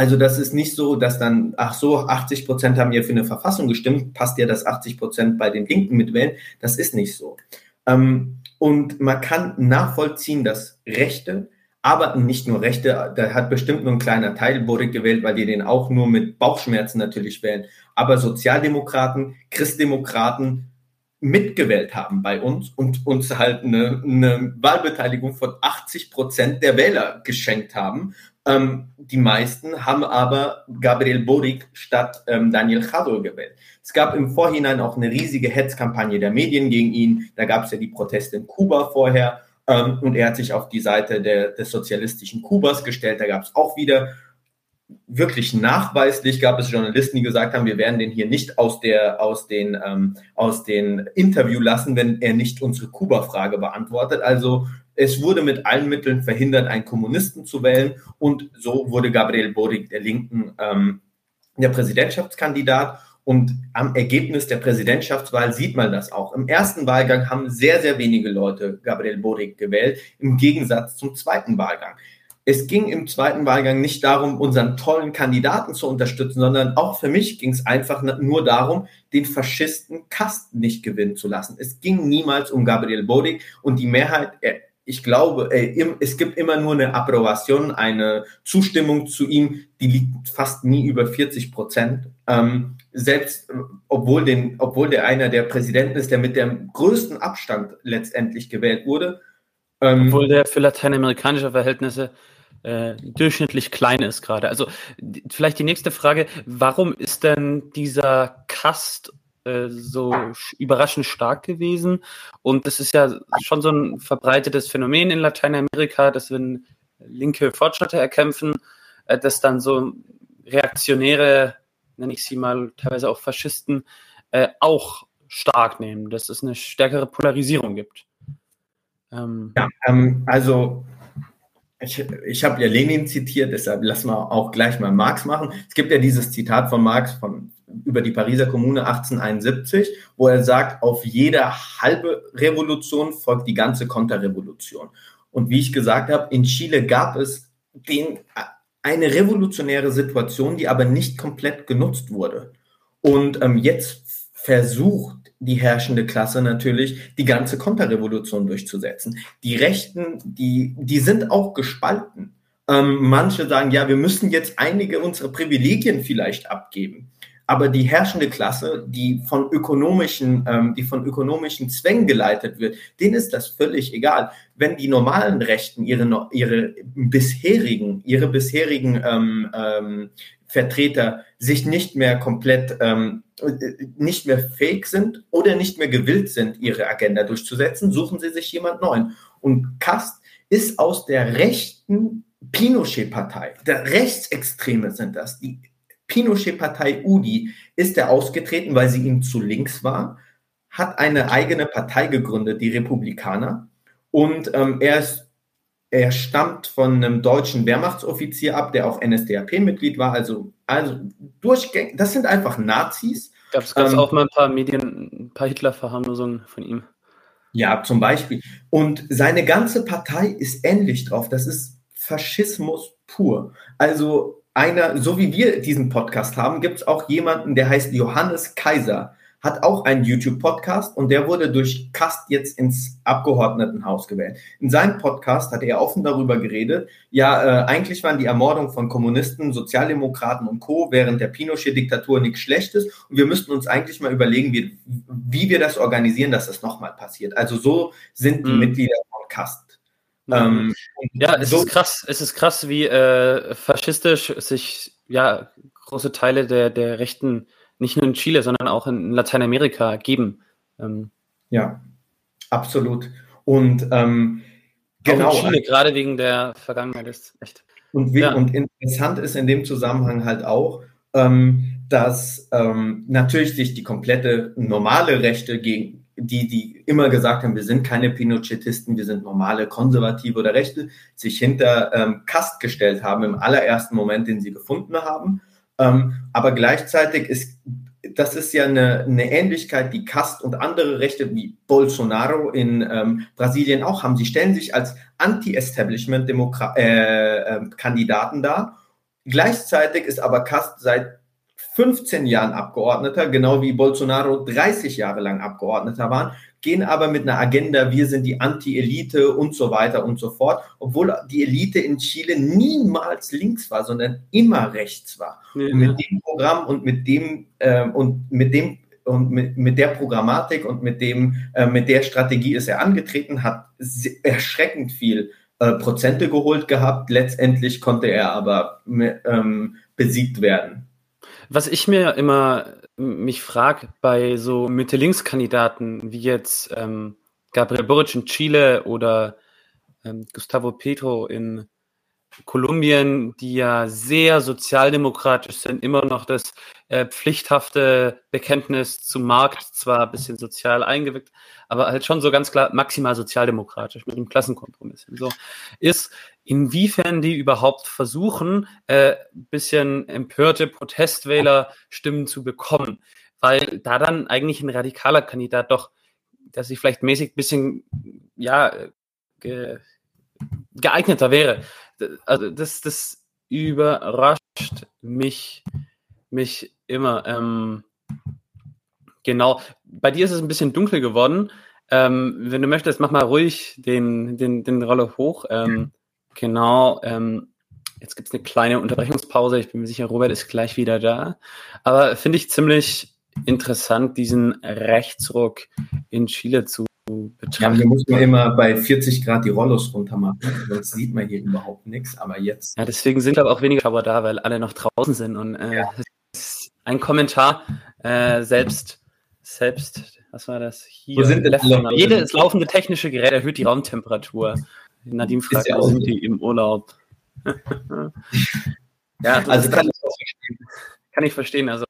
Also das ist nicht so, dass dann, ach so, 80 Prozent haben ja für eine Verfassung gestimmt, passt ja, dass 80 Prozent bei den Linken mitwählen. Das ist nicht so. Ähm, und man kann nachvollziehen, dass Rechte, aber nicht nur Rechte, da hat bestimmt nur ein kleiner Teil Boric gewählt, weil die den auch nur mit Bauchschmerzen natürlich wählen. Aber Sozialdemokraten, Christdemokraten, mitgewählt haben bei uns und uns halt eine, eine Wahlbeteiligung von 80 Prozent der Wähler geschenkt haben, Ähm, die meisten haben aber Gabriel Boric statt ähm, Daniel Jadot gewählt. Es gab im Vorhinein auch eine riesige Hetzkampagne der Medien gegen ihn. Da gab es ja die Proteste in Kuba vorher. Ähm, und er hat sich auf die Seite der, des sozialistischen Kubas gestellt. Da gab es auch wieder wirklich nachweislich gab es Journalisten, die gesagt haben, wir werden den hier nicht aus, der, aus, den, ähm, aus den Interview lassen, wenn er nicht unsere Kuba-Frage beantwortet. Also es wurde mit allen Mitteln verhindert, einen Kommunisten zu wählen und so wurde Gabriel Boric der Linken ähm, der Präsidentschaftskandidat. Und am Ergebnis der Präsidentschaftswahl sieht man das auch. Im ersten Wahlgang haben sehr, sehr wenige Leute Gabriel Boric gewählt, im Gegensatz zum zweiten Wahlgang es ging im zweiten Wahlgang nicht darum, unseren tollen Kandidaten zu unterstützen, sondern auch für mich ging es einfach nur darum, den Faschisten Kast nicht gewinnen zu lassen. Es ging niemals um Gabriel Boric und die Mehrheit, äh, ich glaube, äh, es gibt immer nur eine Approbation, eine Zustimmung zu ihm, die liegt fast nie über 40 Prozent. Ähm, selbst äh, obwohl, den, obwohl der einer der Präsidenten ist, der mit dem größten Abstand letztendlich gewählt wurde. Ähm, obwohl der für lateinamerikanische Verhältnisse äh, durchschnittlich klein ist gerade. Also vielleicht die nächste Frage, warum ist denn dieser Cast äh, so überraschend stark gewesen? Und das ist ja schon so ein verbreitetes Phänomen in Lateinamerika, dass wenn linke Fortschritte erkämpfen, äh, dass dann so reaktionäre, nenne ich sie mal, teilweise auch Faschisten, äh, auch stark nehmen, dass es eine stärkere Polarisierung gibt. Ähm, ja, ähm, also ich, ich habe ja Lenin zitiert, deshalb lassen wir auch gleich mal Marx machen. Es gibt ja dieses Zitat von Marx von, über die Pariser Kommune 1871, wo er sagt, auf jede halbe Revolution folgt die ganze Konterrevolution. Und wie ich gesagt habe, in Chile gab es den, eine revolutionäre Situation, die aber nicht komplett genutzt wurde. Und ähm, jetzt versucht die herrschende Klasse natürlich, die ganze Konterrevolution durchzusetzen. Die Rechten, die, die sind auch gespalten. Ähm, manche sagen, ja, wir müssen jetzt einige unserer Privilegien vielleicht abgeben. Aber die herrschende Klasse, die von ökonomischen, ähm, die von ökonomischen Zwängen geleitet wird, denen ist das völlig egal. Wenn die normalen Rechten ihre, ihre bisherigen, ihre bisherigen ähm, ähm, Vertreter sich nicht mehr komplett ähm, nicht mehr fähig sind oder nicht mehr gewillt sind, ihre Agenda durchzusetzen, suchen sie sich jemand neuen. Und Kast ist aus der rechten Pinochet-Partei, Rechtsextreme sind das, die Pinochet-Partei UDI ist er ausgetreten, weil sie ihm zu links war, hat eine eigene Partei gegründet, die Republikaner. Und ähm, er ist er stammt von einem deutschen Wehrmachtsoffizier ab, der auch NSDAP-Mitglied war. Also, also durchgängig, das sind einfach Nazis. Gab es ähm, auch mal ein paar Medien, ein paar Hitler-Verharmlosungen von ihm? Ja, zum Beispiel. Und seine ganze Partei ist ähnlich drauf. Das ist Faschismus pur. Also einer, so wie wir diesen Podcast haben, gibt es auch jemanden, der heißt Johannes Kaiser hat auch einen YouTube-Podcast und der wurde durch Kast jetzt ins Abgeordnetenhaus gewählt. In seinem Podcast hat er offen darüber geredet, ja, äh, eigentlich waren die Ermordung von Kommunisten, Sozialdemokraten und Co. während der Pinochet-Diktatur nichts Schlechtes und wir müssten uns eigentlich mal überlegen, wie, wie wir das organisieren, dass das nochmal passiert. Also so sind die mhm. Mitglieder von Kast. Ähm, ja, es so ist krass, es ist krass, wie äh, faschistisch sich ja große Teile der, der rechten nicht nur in Chile, sondern auch in Lateinamerika geben. Ähm, ja, absolut. Und ähm, genau. In Chile, gerade wegen der Vergangenheit ist echt. Und, wie, ja. und interessant ist in dem Zusammenhang halt auch, ähm, dass ähm, natürlich sich die komplette normale Rechte gegen die, die immer gesagt haben, wir sind keine Pinochetisten, wir sind normale Konservative oder Rechte, sich hinter ähm, Kast gestellt haben im allerersten Moment, den sie gefunden haben aber gleichzeitig ist, das ist ja eine, eine Ähnlichkeit, die Kast und andere Rechte wie Bolsonaro in ähm, Brasilien auch haben. Sie stellen sich als Anti-Establishment-Kandidaten äh, äh, dar. Gleichzeitig ist aber Kast seit 15 Jahren Abgeordneter, genau wie Bolsonaro 30 Jahre lang Abgeordneter waren gehen aber mit einer Agenda, wir sind die Anti-Elite und so weiter und so fort, obwohl die Elite in Chile niemals links war, sondern immer rechts war. Ja. Und mit dem Programm und mit dem äh, und mit dem und mit, mit der Programmatik und mit dem äh, mit der Strategie ist er angetreten, hat erschreckend viel äh, Prozente geholt gehabt. Letztendlich konnte er aber ähm, besiegt werden. Was ich mir immer mich frage bei so Mitte-Links-Kandidaten wie jetzt ähm, Gabriel Boric in Chile oder ähm, Gustavo Petro in Kolumbien, die ja sehr sozialdemokratisch sind, immer noch das äh, pflichthafte Bekenntnis zum Markt, zwar ein bisschen sozial eingewickt, aber halt schon so ganz klar maximal sozialdemokratisch mit einem Klassenkompromiss. So ist, inwiefern die überhaupt versuchen, äh, bisschen empörte Protestwählerstimmen zu bekommen, weil da dann eigentlich ein radikaler Kandidat doch, dass sich vielleicht mäßig ein bisschen, ja, ge geeigneter wäre also das, das überrascht mich, mich immer. Ähm, genau. Bei dir ist es ein bisschen dunkel geworden. Ähm, wenn du möchtest, mach mal ruhig den, den, den Roller hoch. Ähm, genau. Ähm, jetzt gibt es eine kleine Unterbrechungspause. Ich bin mir sicher, Robert ist gleich wieder da. Aber finde ich ziemlich interessant, diesen Rechtsruck in Chile zu betrachten. Ja, hier muss man immer bei 40 Grad die Rollos runter machen, sonst sieht man hier überhaupt nichts. Aber jetzt. Ja, deswegen sind glaube auch weniger Schauer da, weil alle noch draußen sind. Und äh, ja. ein Kommentar äh, selbst, selbst, was war das? Hier. Wo sind denn Jedes laufende technische Gerät erhöht die Raumtemperatur. Nadim fragt, ja wo sind die im Urlaub? ja, also kann ich, kann ich verstehen. Also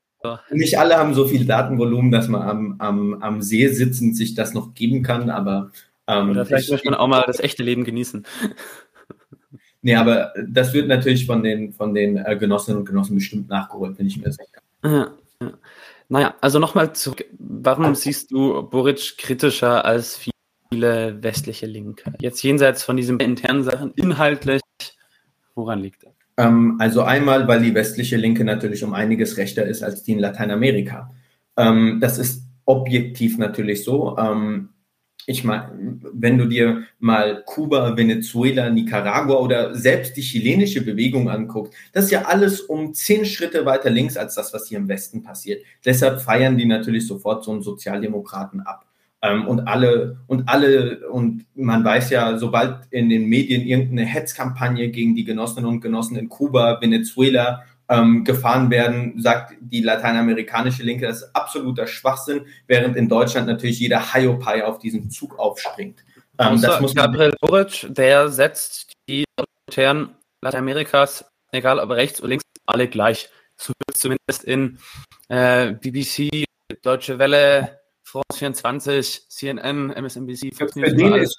nicht alle haben so viel Datenvolumen, dass man am, am, am See sitzend sich das noch geben kann, aber. Ähm, Oder vielleicht möchte man auch mal das echte Leben genießen. Nee, aber das wird natürlich von den, von den äh, Genossinnen und Genossen bestimmt nachgeholt, wenn ich mir sicher. Ja, ja. Naja, also nochmal zurück. Warum siehst du Boric kritischer als viele westliche Linke? Jetzt jenseits von diesen internen Sachen, inhaltlich, woran liegt das? Ähm, also einmal, weil die westliche Linke natürlich um einiges rechter ist als die in Lateinamerika. Ähm, das ist objektiv natürlich so. Ähm, ich meine, wenn du dir mal Kuba, Venezuela, Nicaragua oder selbst die chilenische Bewegung anguckst, das ist ja alles um zehn Schritte weiter links als das, was hier im Westen passiert. Deshalb feiern die natürlich sofort so einen Sozialdemokraten ab. Ähm, und alle, und alle, und man weiß ja, sobald in den Medien irgendeine Hetzkampagne gegen die Genossinnen und Genossen in Kuba, Venezuela ähm, gefahren werden, sagt die lateinamerikanische Linke, das ist absoluter Schwachsinn, während in Deutschland natürlich jeder Hiopai auf diesen Zug aufspringt. Ähm, das muss Gabriel Boric, der setzt die Autoritären Lateinamerikas, egal ob rechts oder links, alle gleich. So wird es zumindest in äh, BBC, Deutsche Welle, France 24, CNN, MSNBC, Fox. Für den, ist,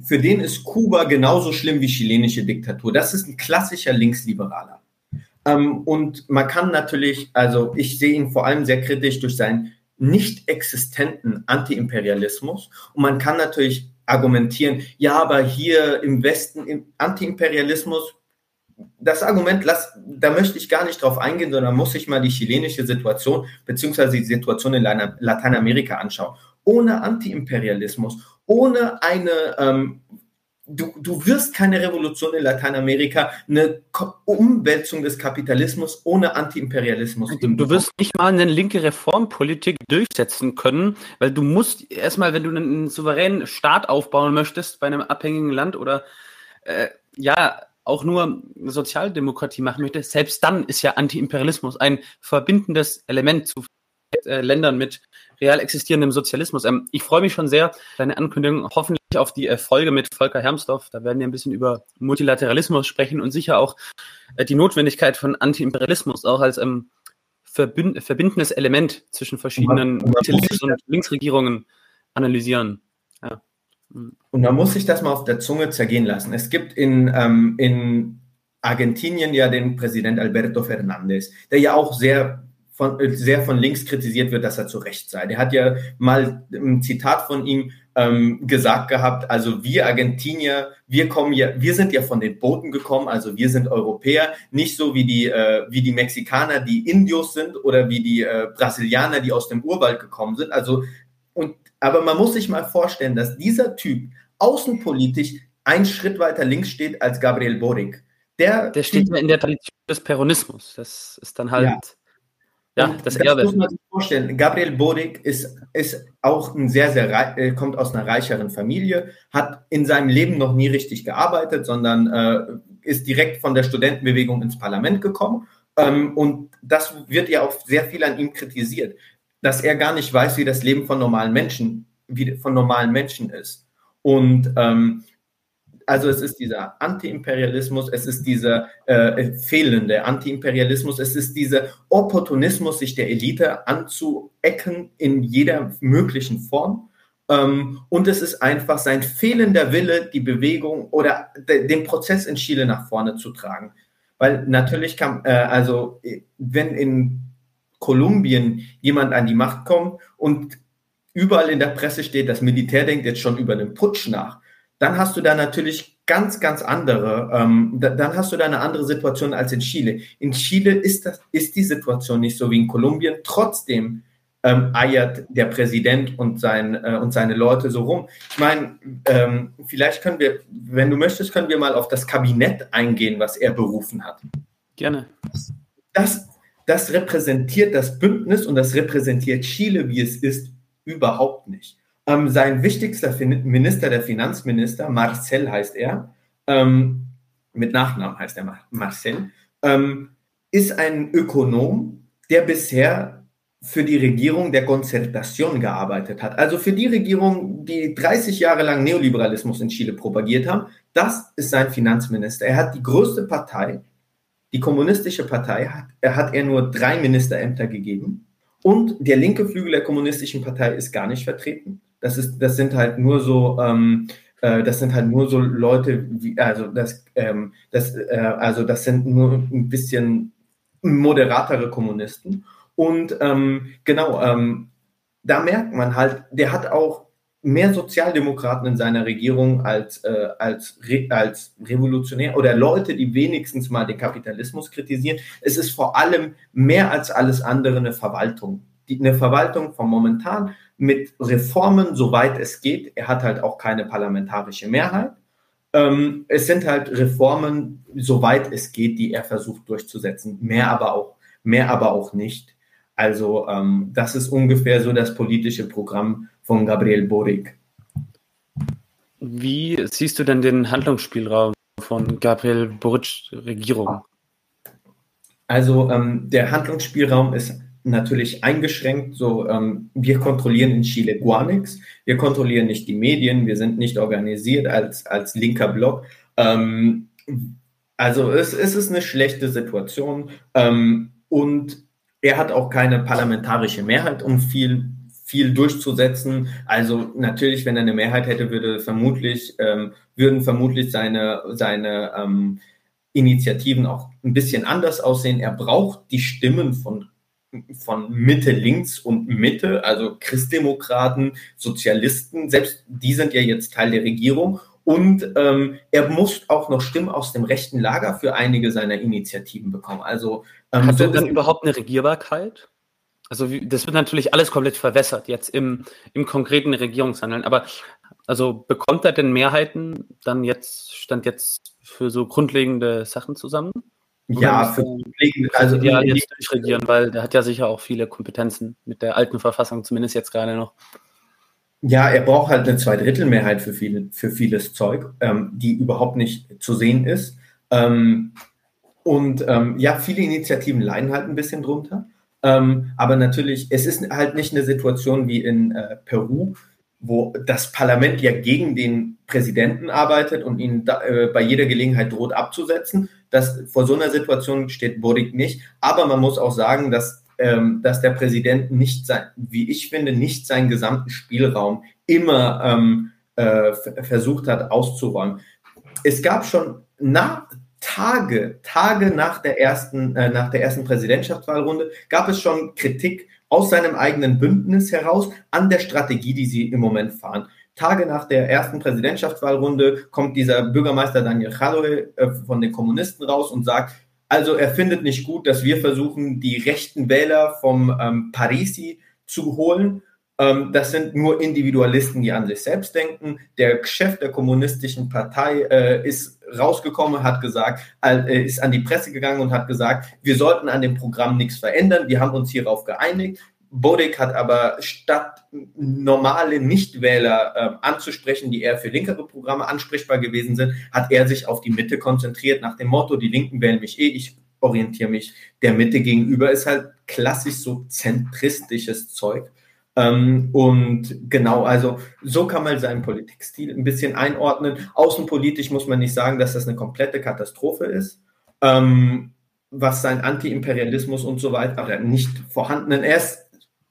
für den ist Kuba genauso schlimm wie chilenische Diktatur. Das ist ein klassischer Linksliberaler. Ähm, und man kann natürlich, also ich sehe ihn vor allem sehr kritisch durch seinen nicht existenten Antiimperialismus. Und man kann natürlich argumentieren, ja, aber hier im Westen im Antiimperialismus das Argument, lass, da möchte ich gar nicht drauf eingehen, sondern muss ich mal die chilenische Situation beziehungsweise die Situation in Lateinamerika anschauen. Ohne Antiimperialismus, ohne eine, ähm, du, du wirst keine Revolution in Lateinamerika, eine Umwälzung des Kapitalismus ohne Antiimperialismus. Du, du wirst nicht mal eine linke Reformpolitik durchsetzen können, weil du musst erstmal, wenn du einen souveränen Staat aufbauen möchtest bei einem abhängigen Land oder äh, ja, auch nur Sozialdemokratie machen möchte, selbst dann ist ja Antiimperialismus ein verbindendes Element zu äh, Ländern mit real existierendem Sozialismus. Ähm, ich freue mich schon sehr, deine Ankündigung, hoffentlich auf die äh, Folge mit Volker Hermsdorf. Da werden wir ein bisschen über Multilateralismus sprechen und sicher auch äh, die Notwendigkeit von Antiimperialismus auch als ähm, verbindendes Element zwischen verschiedenen Mitte-Links- und Linksregierungen analysieren. Ja. Und man muss sich das mal auf der Zunge zergehen lassen. Es gibt in, ähm, in Argentinien ja den Präsident Alberto Fernandez, der ja auch sehr von, sehr von links kritisiert wird, dass er zu Recht sei. Der hat ja mal ein Zitat von ihm ähm, gesagt gehabt, also wir Argentinier, wir kommen ja, wir sind ja von den Booten gekommen, also wir sind Europäer, nicht so wie die, äh, wie die Mexikaner, die Indios sind oder wie die äh, Brasilianer, die aus dem Urwald gekommen sind. Also aber man muss sich mal vorstellen, dass dieser Typ außenpolitisch einen Schritt weiter links steht als Gabriel Boric. Der, der steht ja in der Tradition des Peronismus. Das ist dann halt ja, ja das, das Erbe. Muss man sich vorstellen, Gabriel Boric ist, ist auch ein sehr, sehr, äh, kommt aus einer reicheren Familie, hat in seinem Leben noch nie richtig gearbeitet, sondern äh, ist direkt von der Studentenbewegung ins Parlament gekommen. Ähm, und das wird ja auch sehr viel an ihm kritisiert, dass er gar nicht weiß, wie das Leben von normalen Menschen, wie von normalen Menschen ist. Und ähm, also es ist dieser Antiimperialismus, es ist dieser äh, fehlende Antiimperialismus, es ist dieser Opportunismus, sich der Elite anzuecken in jeder möglichen Form. Ähm, und es ist einfach sein fehlender Wille, die Bewegung oder de, den Prozess in Chile nach vorne zu tragen. Weil natürlich kann, äh, also wenn in Kolumbien jemand an die Macht kommt und überall in der Presse steht, das Militär denkt jetzt schon über den Putsch nach, dann hast du da natürlich ganz, ganz andere, ähm, da, dann hast du da eine andere Situation als in Chile. In Chile ist, das, ist die Situation nicht so wie in Kolumbien. Trotzdem ähm, eiert der Präsident und, sein, äh, und seine Leute so rum. Ich meine, ähm, vielleicht können wir, wenn du möchtest, können wir mal auf das Kabinett eingehen, was er berufen hat. Gerne. Das, das repräsentiert das Bündnis und das repräsentiert Chile, wie es ist, überhaupt nicht. Ähm, sein wichtigster Minister, der Finanzminister, Marcel heißt er, ähm, mit Nachnamen heißt er Marcel, ähm, ist ein Ökonom, der bisher für die Regierung der Konzertation gearbeitet hat. Also für die Regierung, die 30 Jahre lang Neoliberalismus in Chile propagiert haben, das ist sein Finanzminister. Er hat die größte Partei, die kommunistische Partei, hat, er hat er nur drei Ministerämter gegeben und der linke Flügel der kommunistischen Partei ist gar nicht vertreten. Das, ist, das sind halt nur so, ähm, äh, das sind halt nur so Leute, wie, also das, ähm, das, äh, also das sind nur ein bisschen moderatere Kommunisten. Und ähm, genau, ähm, da merkt man halt, der hat auch mehr Sozialdemokraten in seiner Regierung als, äh, als, Re als Revolutionär oder Leute, die wenigstens mal den Kapitalismus kritisieren. Es ist vor allem mehr als alles andere eine Verwaltung. Die, eine Verwaltung von momentan mit Reformen, soweit es geht. Er hat halt auch keine parlamentarische Mehrheit. Ähm, es sind halt Reformen, soweit es geht, die er versucht durchzusetzen. Mehr aber auch, mehr aber auch nicht. Also ähm, das ist ungefähr so das politische Programm von Gabriel Boric. Wie siehst du denn den Handlungsspielraum von Gabriel Boric Regierung? Also ähm, der Handlungsspielraum ist natürlich eingeschränkt. So, ähm, wir kontrollieren in Chile gar nichts. Wir kontrollieren nicht die Medien. Wir sind nicht organisiert als, als linker Block. Ähm, also es, es ist eine schlechte Situation. Ähm, und er hat auch keine parlamentarische Mehrheit, um viel viel durchzusetzen. Also natürlich, wenn er eine Mehrheit hätte, würde vermutlich ähm, würden vermutlich seine seine ähm, Initiativen auch ein bisschen anders aussehen. Er braucht die Stimmen von von Mitte links und Mitte, also Christdemokraten, Sozialisten, selbst die sind ja jetzt Teil der Regierung. Und ähm, er muss auch noch Stimmen aus dem rechten Lager für einige seiner Initiativen bekommen. Also ähm, hat er dann überhaupt eine Regierbarkeit? Also wie, das wird natürlich alles komplett verwässert jetzt im, im konkreten Regierungshandeln. Aber also bekommt er denn Mehrheiten dann jetzt stand jetzt für so grundlegende Sachen zusammen? Ja, für grundlegende, also ja jetzt durchregieren, weil der hat ja sicher auch viele Kompetenzen mit der alten Verfassung, zumindest jetzt gerade noch. Ja, er braucht halt eine Zweidrittelmehrheit für, viele, für vieles Zeug, ähm, die überhaupt nicht zu sehen ist. Ähm, und ähm, ja, viele Initiativen leiden halt ein bisschen drunter. Ähm, aber natürlich, es ist halt nicht eine Situation wie in äh, Peru, wo das Parlament ja gegen den Präsidenten arbeitet und ihn da, äh, bei jeder Gelegenheit droht abzusetzen. Das, vor so einer Situation steht Boric nicht. Aber man muss auch sagen, dass, ähm, dass der Präsident nicht sein, wie ich finde, nicht seinen gesamten Spielraum immer ähm, äh, versucht hat auszuräumen. Es gab schon nach Tage, Tage nach der ersten, äh, nach der ersten Präsidentschaftswahlrunde gab es schon Kritik aus seinem eigenen Bündnis heraus an der Strategie, die sie im Moment fahren. Tage nach der ersten Präsidentschaftswahlrunde kommt dieser Bürgermeister Daniel Jadwe äh, von den Kommunisten raus und sagt, also er findet nicht gut, dass wir versuchen, die rechten Wähler vom ähm, Parisi zu holen. Ähm, das sind nur Individualisten, die an sich selbst denken. Der Chef der kommunistischen Partei äh, ist rausgekommen, hat gesagt, äh, ist an die Presse gegangen und hat gesagt, wir sollten an dem Programm nichts verändern. Wir haben uns hierauf geeinigt. Boric hat aber statt normale Nichtwähler äh, anzusprechen, die eher für linkere Programme ansprechbar gewesen sind, hat er sich auf die Mitte konzentriert, nach dem Motto, die Linken wählen mich eh, ich orientiere mich der Mitte gegenüber, ist halt klassisch so zentristisches Zeug. Ähm, und genau, also so kann man seinen Politikstil ein bisschen einordnen. Außenpolitisch muss man nicht sagen, dass das eine komplette Katastrophe ist. Ähm, was sein Antiimperialismus und so weiter nicht vorhanden. Er ist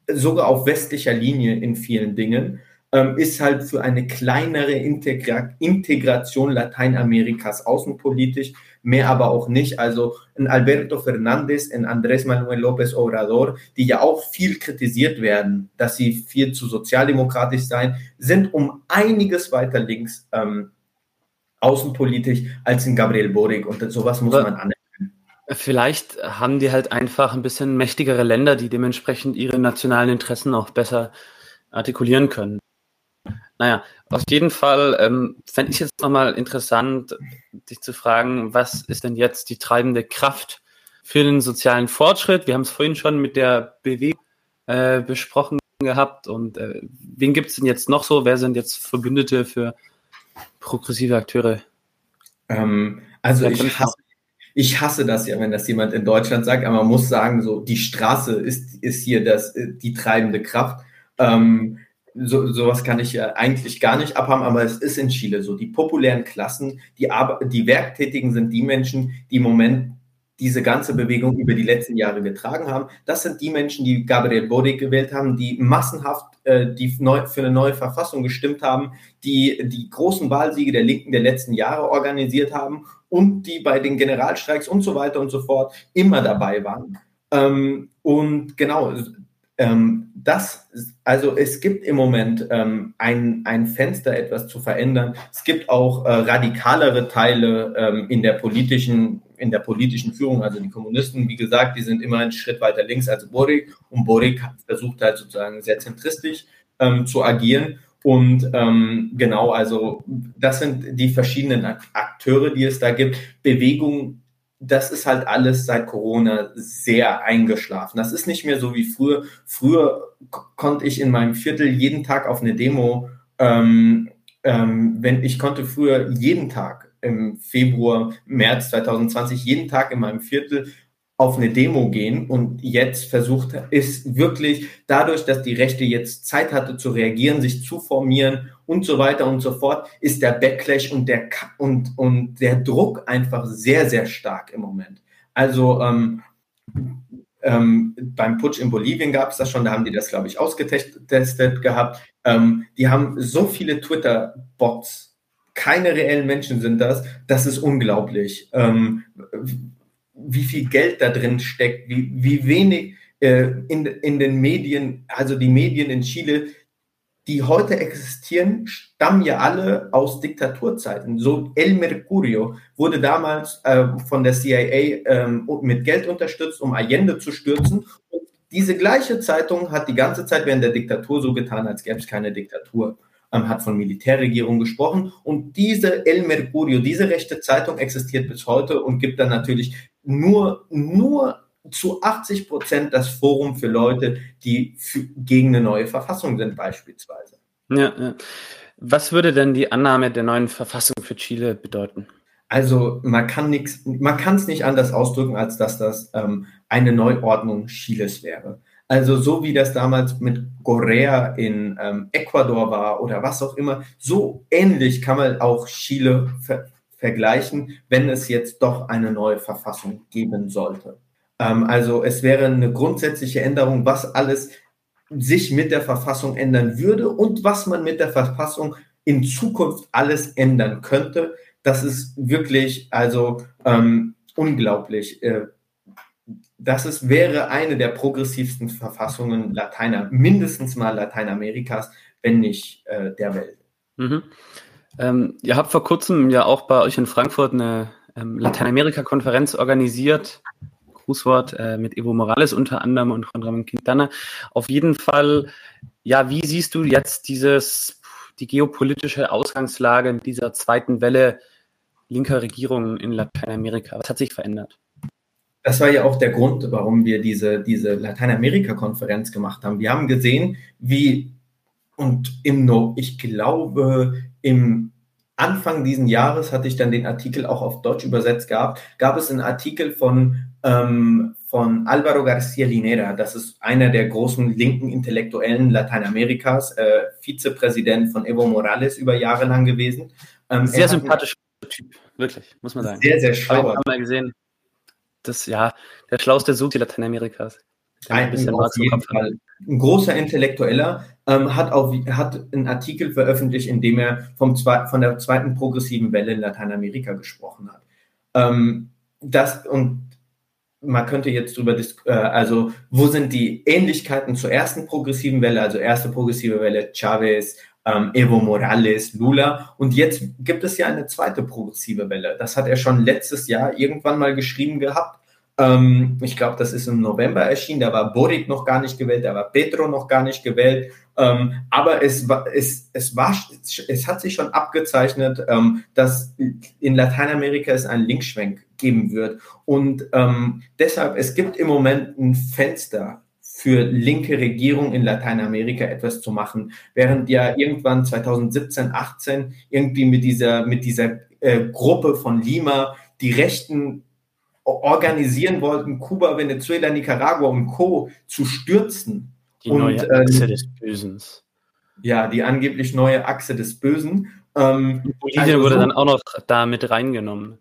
sogar auf westlicher Linie in vielen Dingen, ähm, ist halt für eine kleinere Integra Integration Lateinamerikas außenpolitisch, mehr aber auch nicht. Also ein Alberto Fernandez, ein Andrés Manuel López Obrador, die ja auch viel kritisiert werden, dass sie viel zu sozialdemokratisch seien, sind um einiges weiter links ähm, außenpolitisch als in Gabriel Boric und sowas muss man anerkennen. Vielleicht haben die halt einfach ein bisschen mächtigere Länder, die dementsprechend ihre nationalen Interessen auch besser artikulieren können. Naja, auf jeden Fall ähm, fände ich jetzt nochmal interessant, dich zu fragen, was ist denn jetzt die treibende Kraft für den sozialen Fortschritt? Wir haben es vorhin schon mit der BW äh, besprochen gehabt und äh, wen gibt es denn jetzt noch so? Wer sind jetzt Verbündete für progressive Akteure? Ähm, also ich hasse ich hasse das ja, wenn das jemand in Deutschland sagt, aber man muss sagen, so die Straße ist, ist hier das, die treibende Kraft. Ähm, so, sowas kann ich ja eigentlich gar nicht abhaben, aber es ist in Chile so. Die populären Klassen, die, die Werktätigen sind die Menschen, die im Moment diese ganze Bewegung über die letzten Jahre getragen haben. Das sind die Menschen, die Gabriel Boric gewählt haben, die massenhaft äh, die neu, für eine neue Verfassung gestimmt haben, die die großen Wahlsiege der Linken der letzten Jahre organisiert haben und die bei den Generalstreiks und so weiter und so fort immer dabei waren. Ähm, und genau, ähm, das, also es gibt im Moment ähm, ein, ein Fenster, etwas zu verändern. Es gibt auch äh, radikalere Teile ähm, in der politischen, in der politischen Führung. Also die Kommunisten, wie gesagt, die sind immer einen Schritt weiter links als Boric und Boric versucht halt sozusagen sehr zentristisch ähm, zu agieren. Und ähm, genau, also das sind die verschiedenen Akteure, die es da gibt. Bewegung das ist halt alles seit Corona sehr eingeschlafen. Das ist nicht mehr so wie früher. Früher konnte ich in meinem Viertel jeden Tag auf eine Demo, ähm, ähm, wenn ich konnte früher jeden Tag im Februar, März 2020 jeden Tag in meinem Viertel auf eine Demo gehen und jetzt versucht ist wirklich dadurch, dass die Rechte jetzt Zeit hatte zu reagieren, sich zu formieren und so weiter und so fort, ist der Backlash und der und und der Druck einfach sehr sehr stark im Moment. Also ähm, ähm, beim Putsch in Bolivien gab es das schon, da haben die das glaube ich ausgetestet gehabt. Ähm, die haben so viele Twitter-Bots, keine reellen Menschen sind das, das ist unglaublich. Ähm, wie viel Geld da drin steckt, wie, wie wenig äh, in, in den Medien, also die Medien in Chile, die heute existieren, stammen ja alle aus Diktaturzeiten. So El Mercurio wurde damals äh, von der CIA ähm, mit Geld unterstützt, um Allende zu stürzen. Und diese gleiche Zeitung hat die ganze Zeit während der Diktatur so getan, als gäbe es keine Diktatur hat von Militärregierung gesprochen. Und diese El Mercurio, diese rechte Zeitung existiert bis heute und gibt dann natürlich nur, nur zu 80 Prozent das Forum für Leute, die für, gegen eine neue Verfassung sind, beispielsweise. Ja, ja. Was würde denn die Annahme der neuen Verfassung für Chile bedeuten? Also man kann nichts, man kann es nicht anders ausdrücken, als dass das ähm, eine Neuordnung Chiles wäre. Also so wie das damals mit Correa in ähm, Ecuador war oder was auch immer, so ähnlich kann man auch Chile ver vergleichen, wenn es jetzt doch eine neue Verfassung geben sollte. Ähm, also es wäre eine grundsätzliche Änderung, was alles sich mit der Verfassung ändern würde und was man mit der Verfassung in Zukunft alles ändern könnte. Das ist wirklich also ähm, unglaublich. Äh, das ist, wäre eine der progressivsten Verfassungen Lateiner, mindestens mal Lateinamerikas, wenn nicht äh, der Welt. Mhm. Ähm, ihr habt vor kurzem ja auch bei euch in Frankfurt eine ähm, Lateinamerika-Konferenz organisiert. Grußwort äh, mit Evo Morales unter anderem und Juan Ramon Quintana. Auf jeden Fall, ja, wie siehst du jetzt dieses, die geopolitische Ausgangslage in dieser zweiten Welle linker Regierungen in Lateinamerika? Was hat sich verändert? das war ja auch der Grund, warum wir diese, diese Lateinamerika-Konferenz gemacht haben. Wir haben gesehen, wie, und im, no ich glaube, im Anfang diesen Jahres hatte ich dann den Artikel auch auf Deutsch übersetzt gehabt, gab es einen Artikel von, ähm, von Álvaro García Linera, das ist einer der großen linken Intellektuellen Lateinamerikas, äh, Vizepräsident von Evo Morales über Jahre lang gewesen. Ähm, sehr sympathischer Typ, wirklich, muss man sagen. Sehr, sehr schlau. Ich habe mal gesehen, das, ja, der schlauste Suti Lateinamerikas. Ein, ein, ein, großer Intellektueller ähm, hat, auch, hat einen Artikel veröffentlicht, in dem er vom von der zweiten progressiven Welle in Lateinamerika gesprochen hat. Ähm, das und man könnte jetzt drüber äh, also wo sind die Ähnlichkeiten zur ersten progressiven Welle, also erste progressive Welle, Chavez, ähm, Evo Morales, Lula. Und jetzt gibt es ja eine zweite progressive Welle. Das hat er schon letztes Jahr irgendwann mal geschrieben gehabt. Ähm, ich glaube, das ist im November erschienen. Da war Boric noch gar nicht gewählt, da war Petro noch gar nicht gewählt. Ähm, aber es, war, es, es, war, es hat sich schon abgezeichnet, ähm, dass in Lateinamerika es einen Linkschwenk geben wird. Und ähm, deshalb, es gibt im Moment ein Fenster für linke Regierung in Lateinamerika etwas zu machen, während ja irgendwann 2017, 18 irgendwie mit dieser, mit dieser äh, Gruppe von Lima die Rechten organisieren wollten, Kuba, Venezuela, Nicaragua und Co. zu stürzen. Die und, neue Achse ähm, des Bösen. Ja, die angeblich neue Achse des Bösen. Ähm, Bolivien also wurde so, dann auch noch da mit reingenommen.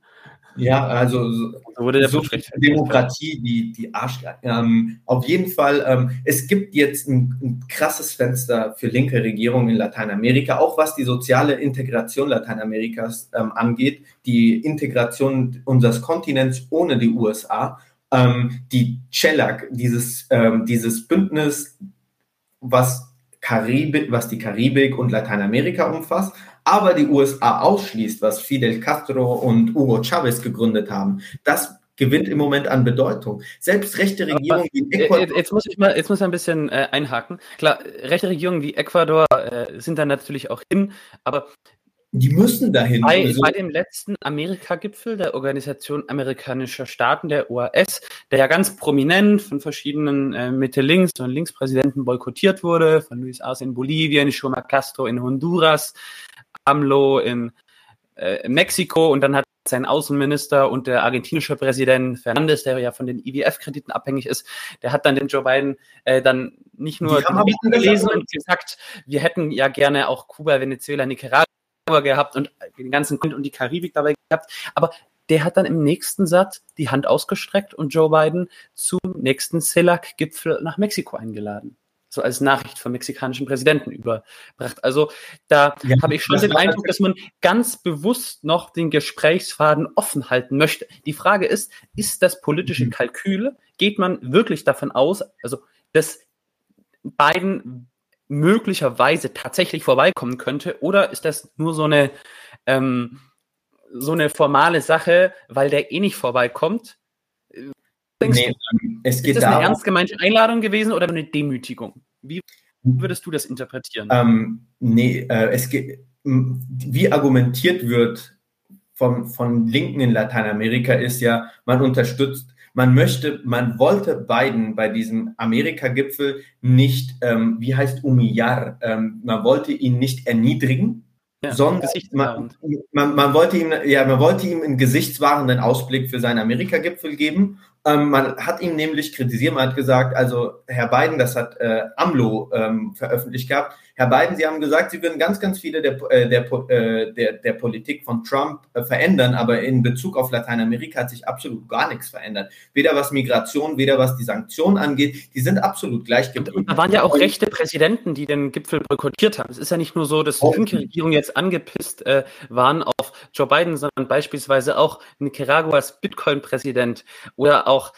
Ja, also so wurde der so Demokratie, die, die Arsch. Ähm, auf jeden Fall, ähm, es gibt jetzt ein, ein, krasses Fenster für linke Regierungen in Lateinamerika, auch was die soziale Integration Lateinamerikas ähm, angeht, die Integration unseres Kontinents ohne die USA. Ähm, die CELAC, dieses, ähm, dieses Bündnis, was, Karibik, was die Karibik und Lateinamerika umfasst, aber die USA ausschließt, was Fidel Castro und Hugo Chavez gegründet haben, das gewinnt im Moment an Bedeutung. Selbst rechte Regierungen wie Ecuador. Jetzt muss ich mal, jetzt muss ich ein bisschen äh, einhaken. Klar, rechte Regierungen wie Ecuador äh, sind da natürlich auch hin, aber die müssen dahin. Bei, also. bei dem letzten Amerika-Gipfel der Organisation amerikanischer Staaten, der OAS, der ja ganz prominent von verschiedenen äh, Mitte-Links- und Linkspräsidenten boykottiert wurde, von Luis Arce in Bolivien, Xoma Castro in Honduras, AMLO in äh, Mexiko und dann hat sein Außenminister und der argentinische Präsident Fernandes, der ja von den IWF-Krediten abhängig ist, der hat dann den Joe Biden äh, dann nicht nur gelesen und gesagt, wir hätten ja gerne auch Kuba, Venezuela, Nicaragua gehabt und den ganzen Grund und die Karibik dabei gehabt, aber der hat dann im nächsten Satz die Hand ausgestreckt und Joe Biden zum nächsten CELAC-Gipfel nach Mexiko eingeladen so als Nachricht vom mexikanischen Präsidenten überbracht. Also da ja, habe ich schon den Eindruck, dass man ganz bewusst noch den Gesprächsfaden offen halten möchte. Die Frage ist, ist das politische mhm. Kalkül? Geht man wirklich davon aus, also dass Biden möglicherweise tatsächlich vorbeikommen könnte, oder ist das nur so eine ähm, so eine formale Sache, weil der eh nicht vorbeikommt? Nee, ähm, es geht ist das eine darum, ernst gemeinte Einladung gewesen oder eine Demütigung? Wie würdest du das interpretieren? Ähm, nee, äh, es geht, wie argumentiert wird von, von Linken in Lateinamerika ist ja, man unterstützt, man möchte, man wollte Biden bei diesem Amerika-Gipfel nicht, ähm, wie heißt humillar, ähm, man wollte ihn nicht erniedrigen, ja, sondern man, man, man, wollte ihm, ja, man wollte ihm einen gesichtswahrenden Ausblick für seinen Amerika-Gipfel geben ähm, man hat ihn nämlich kritisiert, man hat gesagt, also Herr Biden, das hat äh, AMLO ähm, veröffentlicht gehabt, Herr Biden, Sie haben gesagt, Sie würden ganz, ganz viele der, äh, der, äh, der, der Politik von Trump äh, verändern, aber in Bezug auf Lateinamerika hat sich absolut gar nichts verändert. Weder was Migration, weder was die Sanktionen angeht, die sind absolut gleich geblieben. Da waren ja auch rechte Präsidenten, die den Gipfel boykottiert haben. Es ist ja nicht nur so, dass die linke Regierung jetzt angepisst äh, waren auf Joe Biden, sondern beispielsweise auch Nicaraguas Bitcoin-Präsident oder auch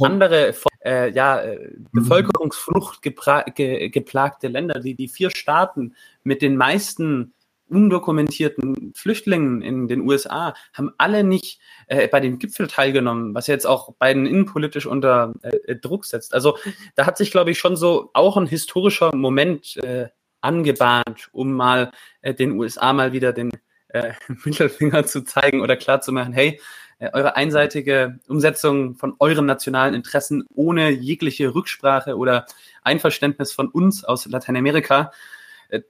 andere äh, ja, äh, mhm. Bevölkerungsflucht ge geplagte Länder, die die vier Staaten mit den meisten undokumentierten Flüchtlingen in den USA haben alle nicht äh, bei dem Gipfel teilgenommen, was jetzt auch Biden innenpolitisch unter äh, Druck setzt. Also da hat sich, glaube ich, schon so auch ein historischer Moment äh, angebahnt, um mal äh, den USA mal wieder den äh, Mittelfinger zu zeigen oder klar zu machen, hey, äh, eure einseitige Umsetzung von euren nationalen Interessen ohne jegliche Rücksprache oder Einverständnis von uns aus Lateinamerika äh,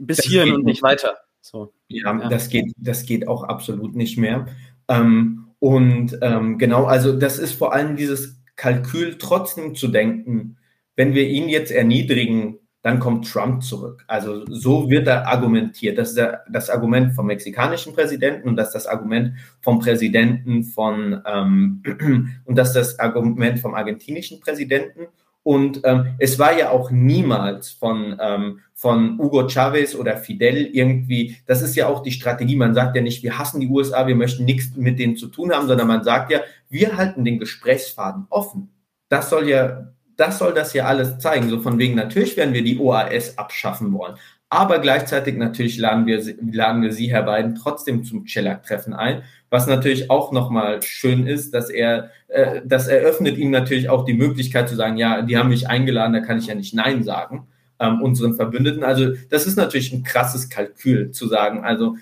bis das hierhin und nicht weiter. So. Ja, ja, Das, geht, das geht auch absolut nicht mehr. Ähm, und ähm, genau, also das ist vor allem dieses Kalkül trotzdem zu denken, wenn wir ihn jetzt erniedrigen, dann kommt Trump zurück. Also so wird da argumentiert. Das ist das Argument vom mexikanischen Präsidenten und das ist das Argument vom Präsidenten von ähm, und das ist das Argument vom argentinischen Präsidenten. Und ähm, es war ja auch niemals von, ähm, von Hugo Chavez oder Fidel irgendwie, das ist ja auch die Strategie. Man sagt ja nicht, wir hassen die USA, wir möchten nichts mit denen zu tun haben, sondern man sagt ja, wir halten den Gesprächsfaden offen. Das soll ja das soll das ja alles zeigen. So von wegen, natürlich werden wir die OAS abschaffen wollen. Aber gleichzeitig natürlich laden wir, laden wir Sie, Herr Biden, trotzdem zum Chellack-Treffen ein. Was natürlich auch nochmal schön ist, dass er, äh, das eröffnet ihm natürlich auch die Möglichkeit zu sagen, ja, die haben mich eingeladen, da kann ich ja nicht Nein sagen, ähm, unseren Verbündeten. Also das ist natürlich ein krasses Kalkül zu sagen. Also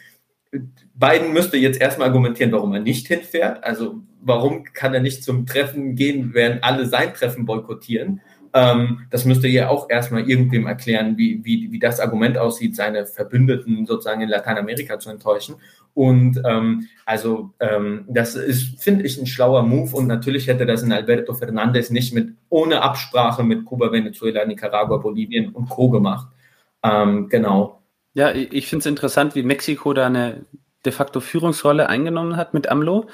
Biden müsste jetzt erstmal argumentieren, warum er nicht hinfährt. Also warum kann er nicht zum Treffen gehen, während alle sein Treffen boykottieren? Ähm, das müsste ja auch erstmal irgendwem erklären, wie, wie, wie das Argument aussieht, seine Verbündeten sozusagen in Lateinamerika zu enttäuschen. Und ähm, also ähm, das ist, finde ich, ein schlauer Move und natürlich hätte das in Alberto Fernandez nicht mit ohne Absprache mit Kuba, Venezuela, Nicaragua, Bolivien und Co. gemacht. Ähm, genau. Ja, ich finde es interessant, wie Mexiko da eine de facto Führungsrolle eingenommen hat mit AMLO.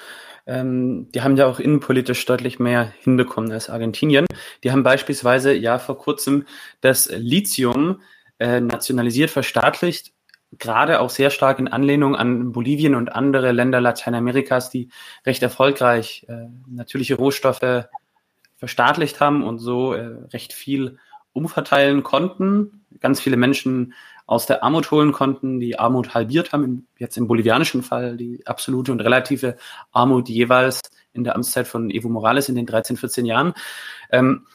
Ähm, die haben ja auch innenpolitisch deutlich mehr hinbekommen als Argentinien. Die haben beispielsweise ja vor kurzem das Lithium äh, nationalisiert, verstaatlicht, gerade auch sehr stark in Anlehnung an Bolivien und andere Länder Lateinamerikas, die recht erfolgreich äh, natürliche Rohstoffe verstaatlicht haben und so äh, recht viel umverteilen konnten. Ganz viele Menschen aus der Armut holen konnten, die Armut halbiert haben, jetzt im bolivianischen Fall die absolute und relative Armut jeweils in der Amtszeit von Evo Morales in den 13, 14 Jahren. Ähm,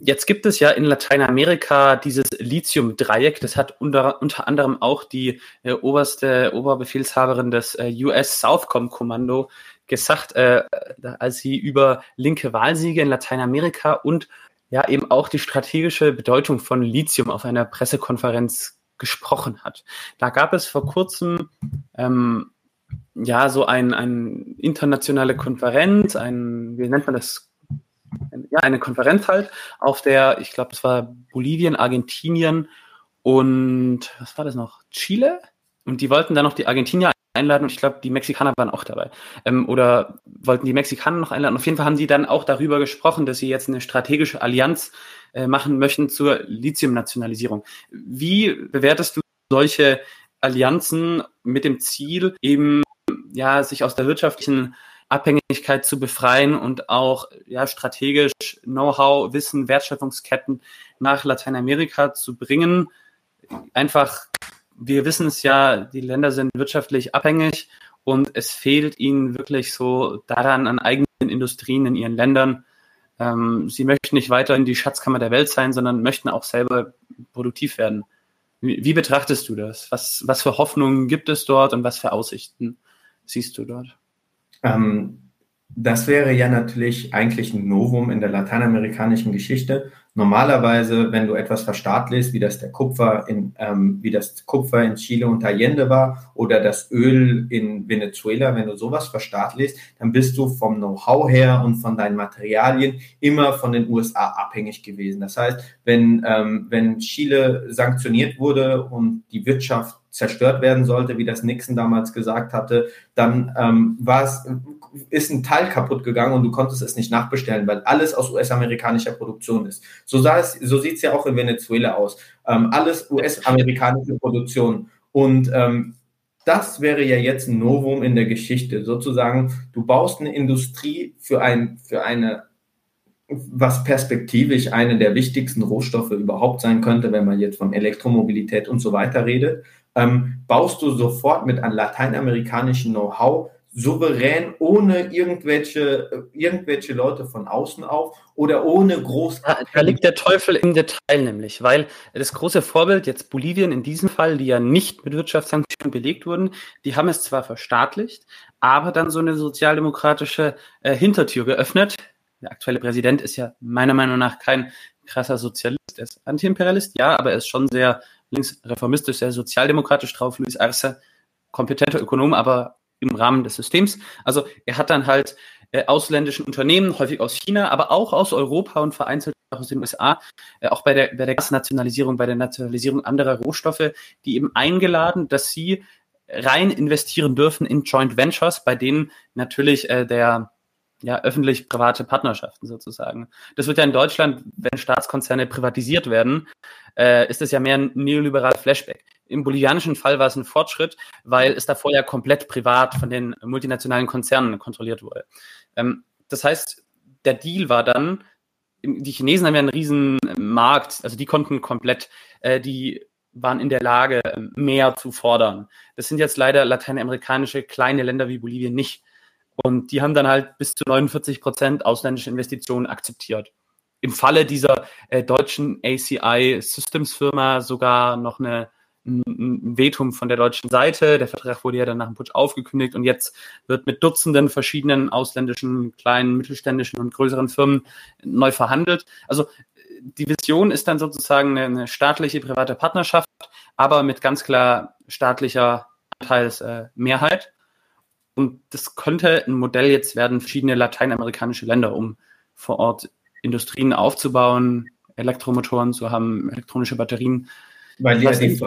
Jetzt gibt es ja in Lateinamerika dieses Lithium-Dreieck. Das hat unter, unter anderem auch die äh, oberste Oberbefehlshaberin des äh, US Southcom-Kommando gesagt, äh, als sie über linke Wahlsiege in Lateinamerika und ja eben auch die strategische Bedeutung von Lithium auf einer Pressekonferenz gesprochen hat. Da gab es vor kurzem ähm, ja so ein, ein internationale Konferenz, ein, wie nennt man das? Ja, eine Konferenz halt, auf der, ich glaube, es war Bolivien, Argentinien und was war das noch? Chile? Und die wollten dann noch die Argentinier einladen und ich glaube, die Mexikaner waren auch dabei. Ähm, oder wollten die Mexikaner noch einladen. Auf jeden Fall haben die dann auch darüber gesprochen, dass sie jetzt eine strategische Allianz äh, machen möchten zur Lithium-Nationalisierung. Wie bewertest du solche Allianzen mit dem Ziel, eben ja, sich aus der wirtschaftlichen Abhängigkeit zu befreien und auch ja, strategisch Know-how, Wissen, Wertschöpfungsketten nach Lateinamerika zu bringen, einfach wir wissen es ja, die Länder sind wirtschaftlich abhängig und es fehlt ihnen wirklich so daran an eigenen Industrien in ihren Ländern. Ähm, sie möchten nicht weiter in die Schatzkammer der Welt sein, sondern möchten auch selber produktiv werden. Wie, wie betrachtest du das? Was, was für Hoffnungen gibt es dort und was für Aussichten siehst du dort? Ähm, das wäre ja natürlich eigentlich ein Novum in der lateinamerikanischen Geschichte. Normalerweise, wenn du etwas verstaatlichst, wie das der Kupfer in, ähm, wie das Kupfer in Chile unter Allende war oder das Öl in Venezuela, wenn du sowas verstaatlichst, dann bist du vom Know-how her und von deinen Materialien immer von den USA abhängig gewesen. Das heißt, wenn, ähm, wenn Chile sanktioniert wurde und die Wirtschaft zerstört werden sollte, wie das Nixon damals gesagt hatte, dann ähm, war es ist ein Teil kaputt gegangen und du konntest es nicht nachbestellen, weil alles aus US-amerikanischer Produktion ist. So, so sieht es ja auch in Venezuela aus. Ähm, alles US-amerikanische Produktion. Und ähm, das wäre ja jetzt ein Novum in der Geschichte. Sozusagen, du baust eine Industrie für, ein, für eine, was perspektivisch eine der wichtigsten Rohstoffe überhaupt sein könnte, wenn man jetzt von Elektromobilität und so weiter redet, ähm, baust du sofort mit einem lateinamerikanischen Know-how souverän, ohne irgendwelche, irgendwelche Leute von außen auf oder ohne groß. Da, da liegt der Teufel im Detail nämlich, weil das große Vorbild, jetzt Bolivien in diesem Fall, die ja nicht mit Wirtschaftssanktionen belegt wurden, die haben es zwar verstaatlicht, aber dann so eine sozialdemokratische äh, Hintertür geöffnet. Der aktuelle Präsident ist ja meiner Meinung nach kein krasser Sozialist, er ist Antiimperialist, ja, aber er ist schon sehr linksreformistisch, sehr sozialdemokratisch drauf. Luis Arce, kompetenter Ökonom, aber im Rahmen des Systems. Also er hat dann halt äh, ausländischen Unternehmen, häufig aus China, aber auch aus Europa und vereinzelt auch aus den USA, äh, auch bei der, bei der Gasnationalisierung, bei der Nationalisierung anderer Rohstoffe, die eben eingeladen, dass sie rein investieren dürfen in Joint Ventures, bei denen natürlich äh, der ja, öffentlich-private Partnerschaften sozusagen. Das wird ja in Deutschland, wenn Staatskonzerne privatisiert werden, äh, ist das ja mehr ein neoliberaler Flashback. Im bolivianischen Fall war es ein Fortschritt, weil es davor ja komplett privat von den multinationalen Konzernen kontrolliert wurde. Ähm, das heißt, der Deal war dann, die Chinesen haben ja einen riesen Markt, also die konnten komplett, äh, die waren in der Lage, mehr zu fordern. Das sind jetzt leider lateinamerikanische kleine Länder wie Bolivien nicht. Und die haben dann halt bis zu 49 Prozent ausländische Investitionen akzeptiert. Im Falle dieser äh, deutschen ACI Systems Firma sogar noch eine, ein, Vetum von der deutschen Seite. Der Vertrag wurde ja dann nach dem Putsch aufgekündigt und jetzt wird mit Dutzenden verschiedenen ausländischen, kleinen, mittelständischen und größeren Firmen neu verhandelt. Also die Vision ist dann sozusagen eine, eine staatliche private Partnerschaft, aber mit ganz klar staatlicher Anteilsmehrheit. Und das könnte ein Modell jetzt werden, verschiedene lateinamerikanische Länder, um vor Ort Industrien aufzubauen, Elektromotoren zu haben, elektronische Batterien. Weil ja die,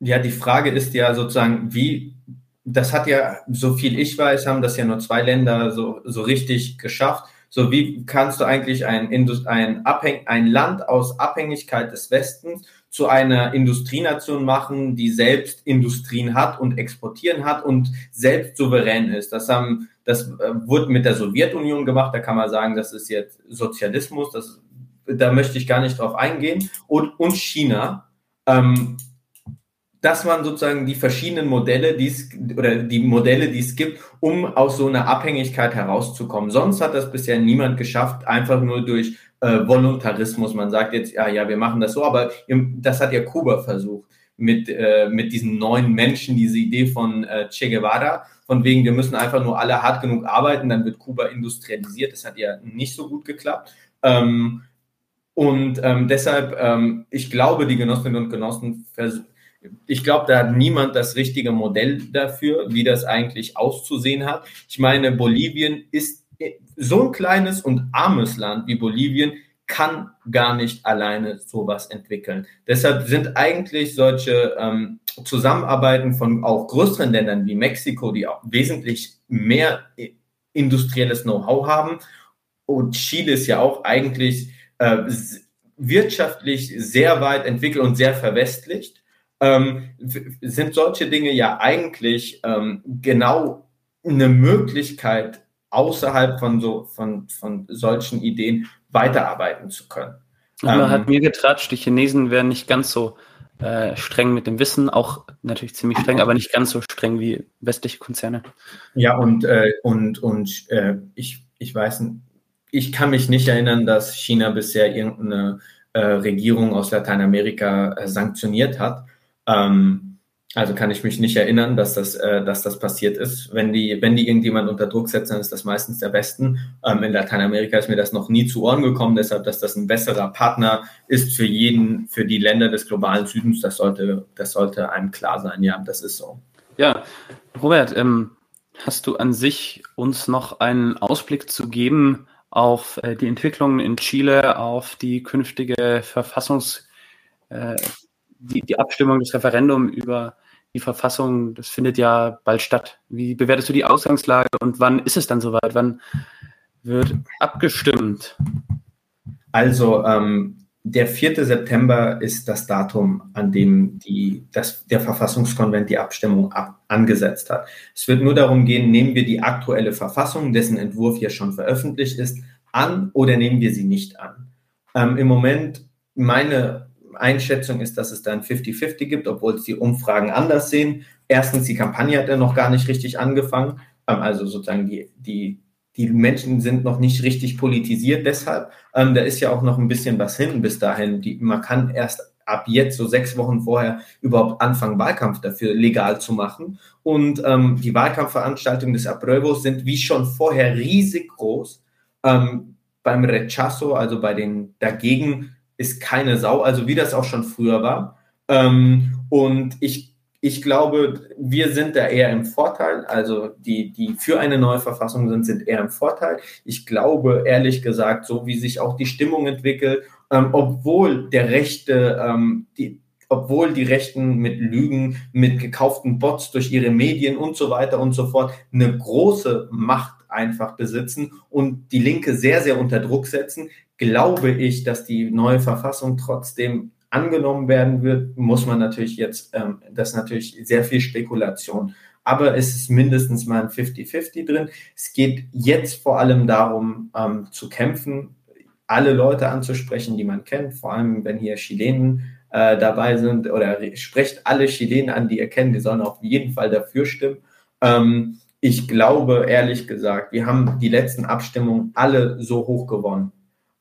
ja, die Frage ist ja sozusagen, wie, das hat ja, so viel ich weiß, haben das ja nur zwei Länder so, so richtig geschafft. So, wie kannst du eigentlich ein, ein, Abhäng ein Land aus Abhängigkeit des Westens zu einer Industrienation machen, die selbst Industrien hat und exportieren hat und selbst souverän ist? Das haben, das äh, wurde mit der Sowjetunion gemacht. Da kann man sagen, das ist jetzt Sozialismus. Das, da möchte ich gar nicht drauf eingehen. Und, und China. Ähm, dass man sozusagen die verschiedenen Modelle, die es oder die Modelle, die es gibt, um aus so einer Abhängigkeit herauszukommen. Sonst hat das bisher niemand geschafft, einfach nur durch äh, Voluntarismus. Man sagt jetzt, ja, ja, wir machen das so, aber das hat ja Kuba versucht mit, äh, mit diesen neuen Menschen, diese Idee von äh, Che Guevara, von wegen, wir müssen einfach nur alle hart genug arbeiten, dann wird Kuba industrialisiert. Das hat ja nicht so gut geklappt. Ähm, und ähm, deshalb, ähm, ich glaube, die Genossinnen und Genossen versuchen, ich glaube, da hat niemand das richtige Modell dafür, wie das eigentlich auszusehen hat. Ich meine, Bolivien ist so ein kleines und armes Land wie Bolivien kann gar nicht alleine sowas entwickeln. Deshalb sind eigentlich solche ähm, Zusammenarbeiten von auch größeren Ländern wie Mexiko, die auch wesentlich mehr industrielles Know-how haben, und Chile ist ja auch eigentlich äh, wirtschaftlich sehr weit entwickelt und sehr verwestlicht ähm, sind solche Dinge ja eigentlich ähm, genau eine Möglichkeit, außerhalb von so von, von solchen Ideen weiterarbeiten zu können. Man ähm, hat mir getratscht, die Chinesen wären nicht ganz so äh, streng mit dem Wissen, auch natürlich ziemlich streng, aber nicht ganz so streng wie westliche Konzerne. Ja, und, äh, und, und äh, ich, ich weiß, ich kann mich nicht erinnern, dass China bisher irgendeine äh, Regierung aus Lateinamerika äh, sanktioniert hat. Ähm, also kann ich mich nicht erinnern, dass das, äh, dass das passiert ist. Wenn die, wenn die irgendjemand unter Druck setzen, dann ist das meistens der Westen. Ähm, in Lateinamerika ist mir das noch nie zu Ohren gekommen, deshalb, dass das ein besserer Partner ist für jeden, für die Länder des globalen Südens, das sollte, das sollte einem klar sein. Ja, das ist so. Ja, Robert, ähm, hast du an sich uns noch einen Ausblick zu geben auf äh, die Entwicklungen in Chile, auf die künftige Verfassungs äh, die, die Abstimmung, das Referendum über die Verfassung, das findet ja bald statt. Wie bewertest du die Ausgangslage und wann ist es dann soweit? Wann wird abgestimmt? Also ähm, der 4. September ist das Datum, an dem die, das, der Verfassungskonvent die Abstimmung ab, angesetzt hat. Es wird nur darum gehen, nehmen wir die aktuelle Verfassung, dessen Entwurf hier schon veröffentlicht ist, an oder nehmen wir sie nicht an. Ähm, Im Moment meine Einschätzung ist, dass es da ein 50-50 gibt, obwohl es die Umfragen anders sehen. Erstens, die Kampagne hat ja noch gar nicht richtig angefangen. Ähm, also sozusagen die, die, die Menschen sind noch nicht richtig politisiert. Deshalb, ähm, da ist ja auch noch ein bisschen was hin bis dahin. Die, man kann erst ab jetzt, so sechs Wochen vorher, überhaupt anfangen, Wahlkampf dafür legal zu machen. Und ähm, die Wahlkampfveranstaltungen des Apruebos sind wie schon vorher riesig groß. Ähm, beim Rechazo, also bei den dagegen, ist keine Sau, also wie das auch schon früher war. Ähm, und ich, ich glaube, wir sind da eher im Vorteil. Also die, die für eine neue Verfassung sind, sind eher im Vorteil. Ich glaube, ehrlich gesagt, so wie sich auch die Stimmung entwickelt, ähm, obwohl der Rechte, ähm, die, obwohl die Rechten mit Lügen, mit gekauften Bots durch ihre Medien und so weiter und so fort eine große Macht einfach besitzen und die Linke sehr, sehr unter Druck setzen, glaube ich, dass die neue Verfassung trotzdem angenommen werden wird, muss man natürlich jetzt, ähm, das ist natürlich sehr viel Spekulation. Aber es ist mindestens mal ein 50-50 drin. Es geht jetzt vor allem darum, ähm, zu kämpfen, alle Leute anzusprechen, die man kennt, vor allem wenn hier Chilenen äh, dabei sind oder sprecht alle Chilenen an, die ihr kennt, die sollen auf jeden Fall dafür stimmen. Ähm, ich glaube, ehrlich gesagt, wir haben die letzten Abstimmungen alle so hoch gewonnen.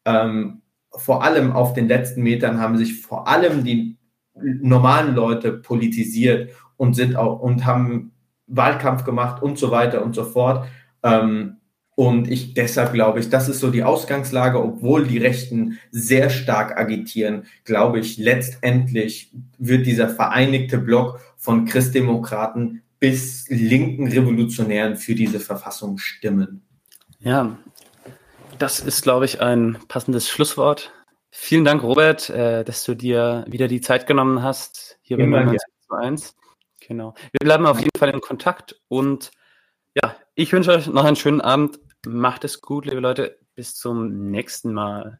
Ähm, vor allem auf den letzten Metern haben sich vor allem die normalen Leute politisiert und sind auch und haben Wahlkampf gemacht und so weiter und so fort. Ähm, und ich deshalb glaube ich, das ist so die Ausgangslage, obwohl die Rechten sehr stark agitieren, glaube ich, letztendlich wird dieser vereinigte Block von Christdemokraten bis linken Revolutionären für diese Verfassung stimmen. Ja, das ist, glaube ich, ein passendes Schlusswort. Vielen Dank, Robert, äh, dass du dir wieder die Zeit genommen hast, hier bei 99 zu 1. Genau. Wir bleiben auf jeden Fall in Kontakt und ja, ich wünsche euch noch einen schönen Abend. Macht es gut, liebe Leute. Bis zum nächsten Mal.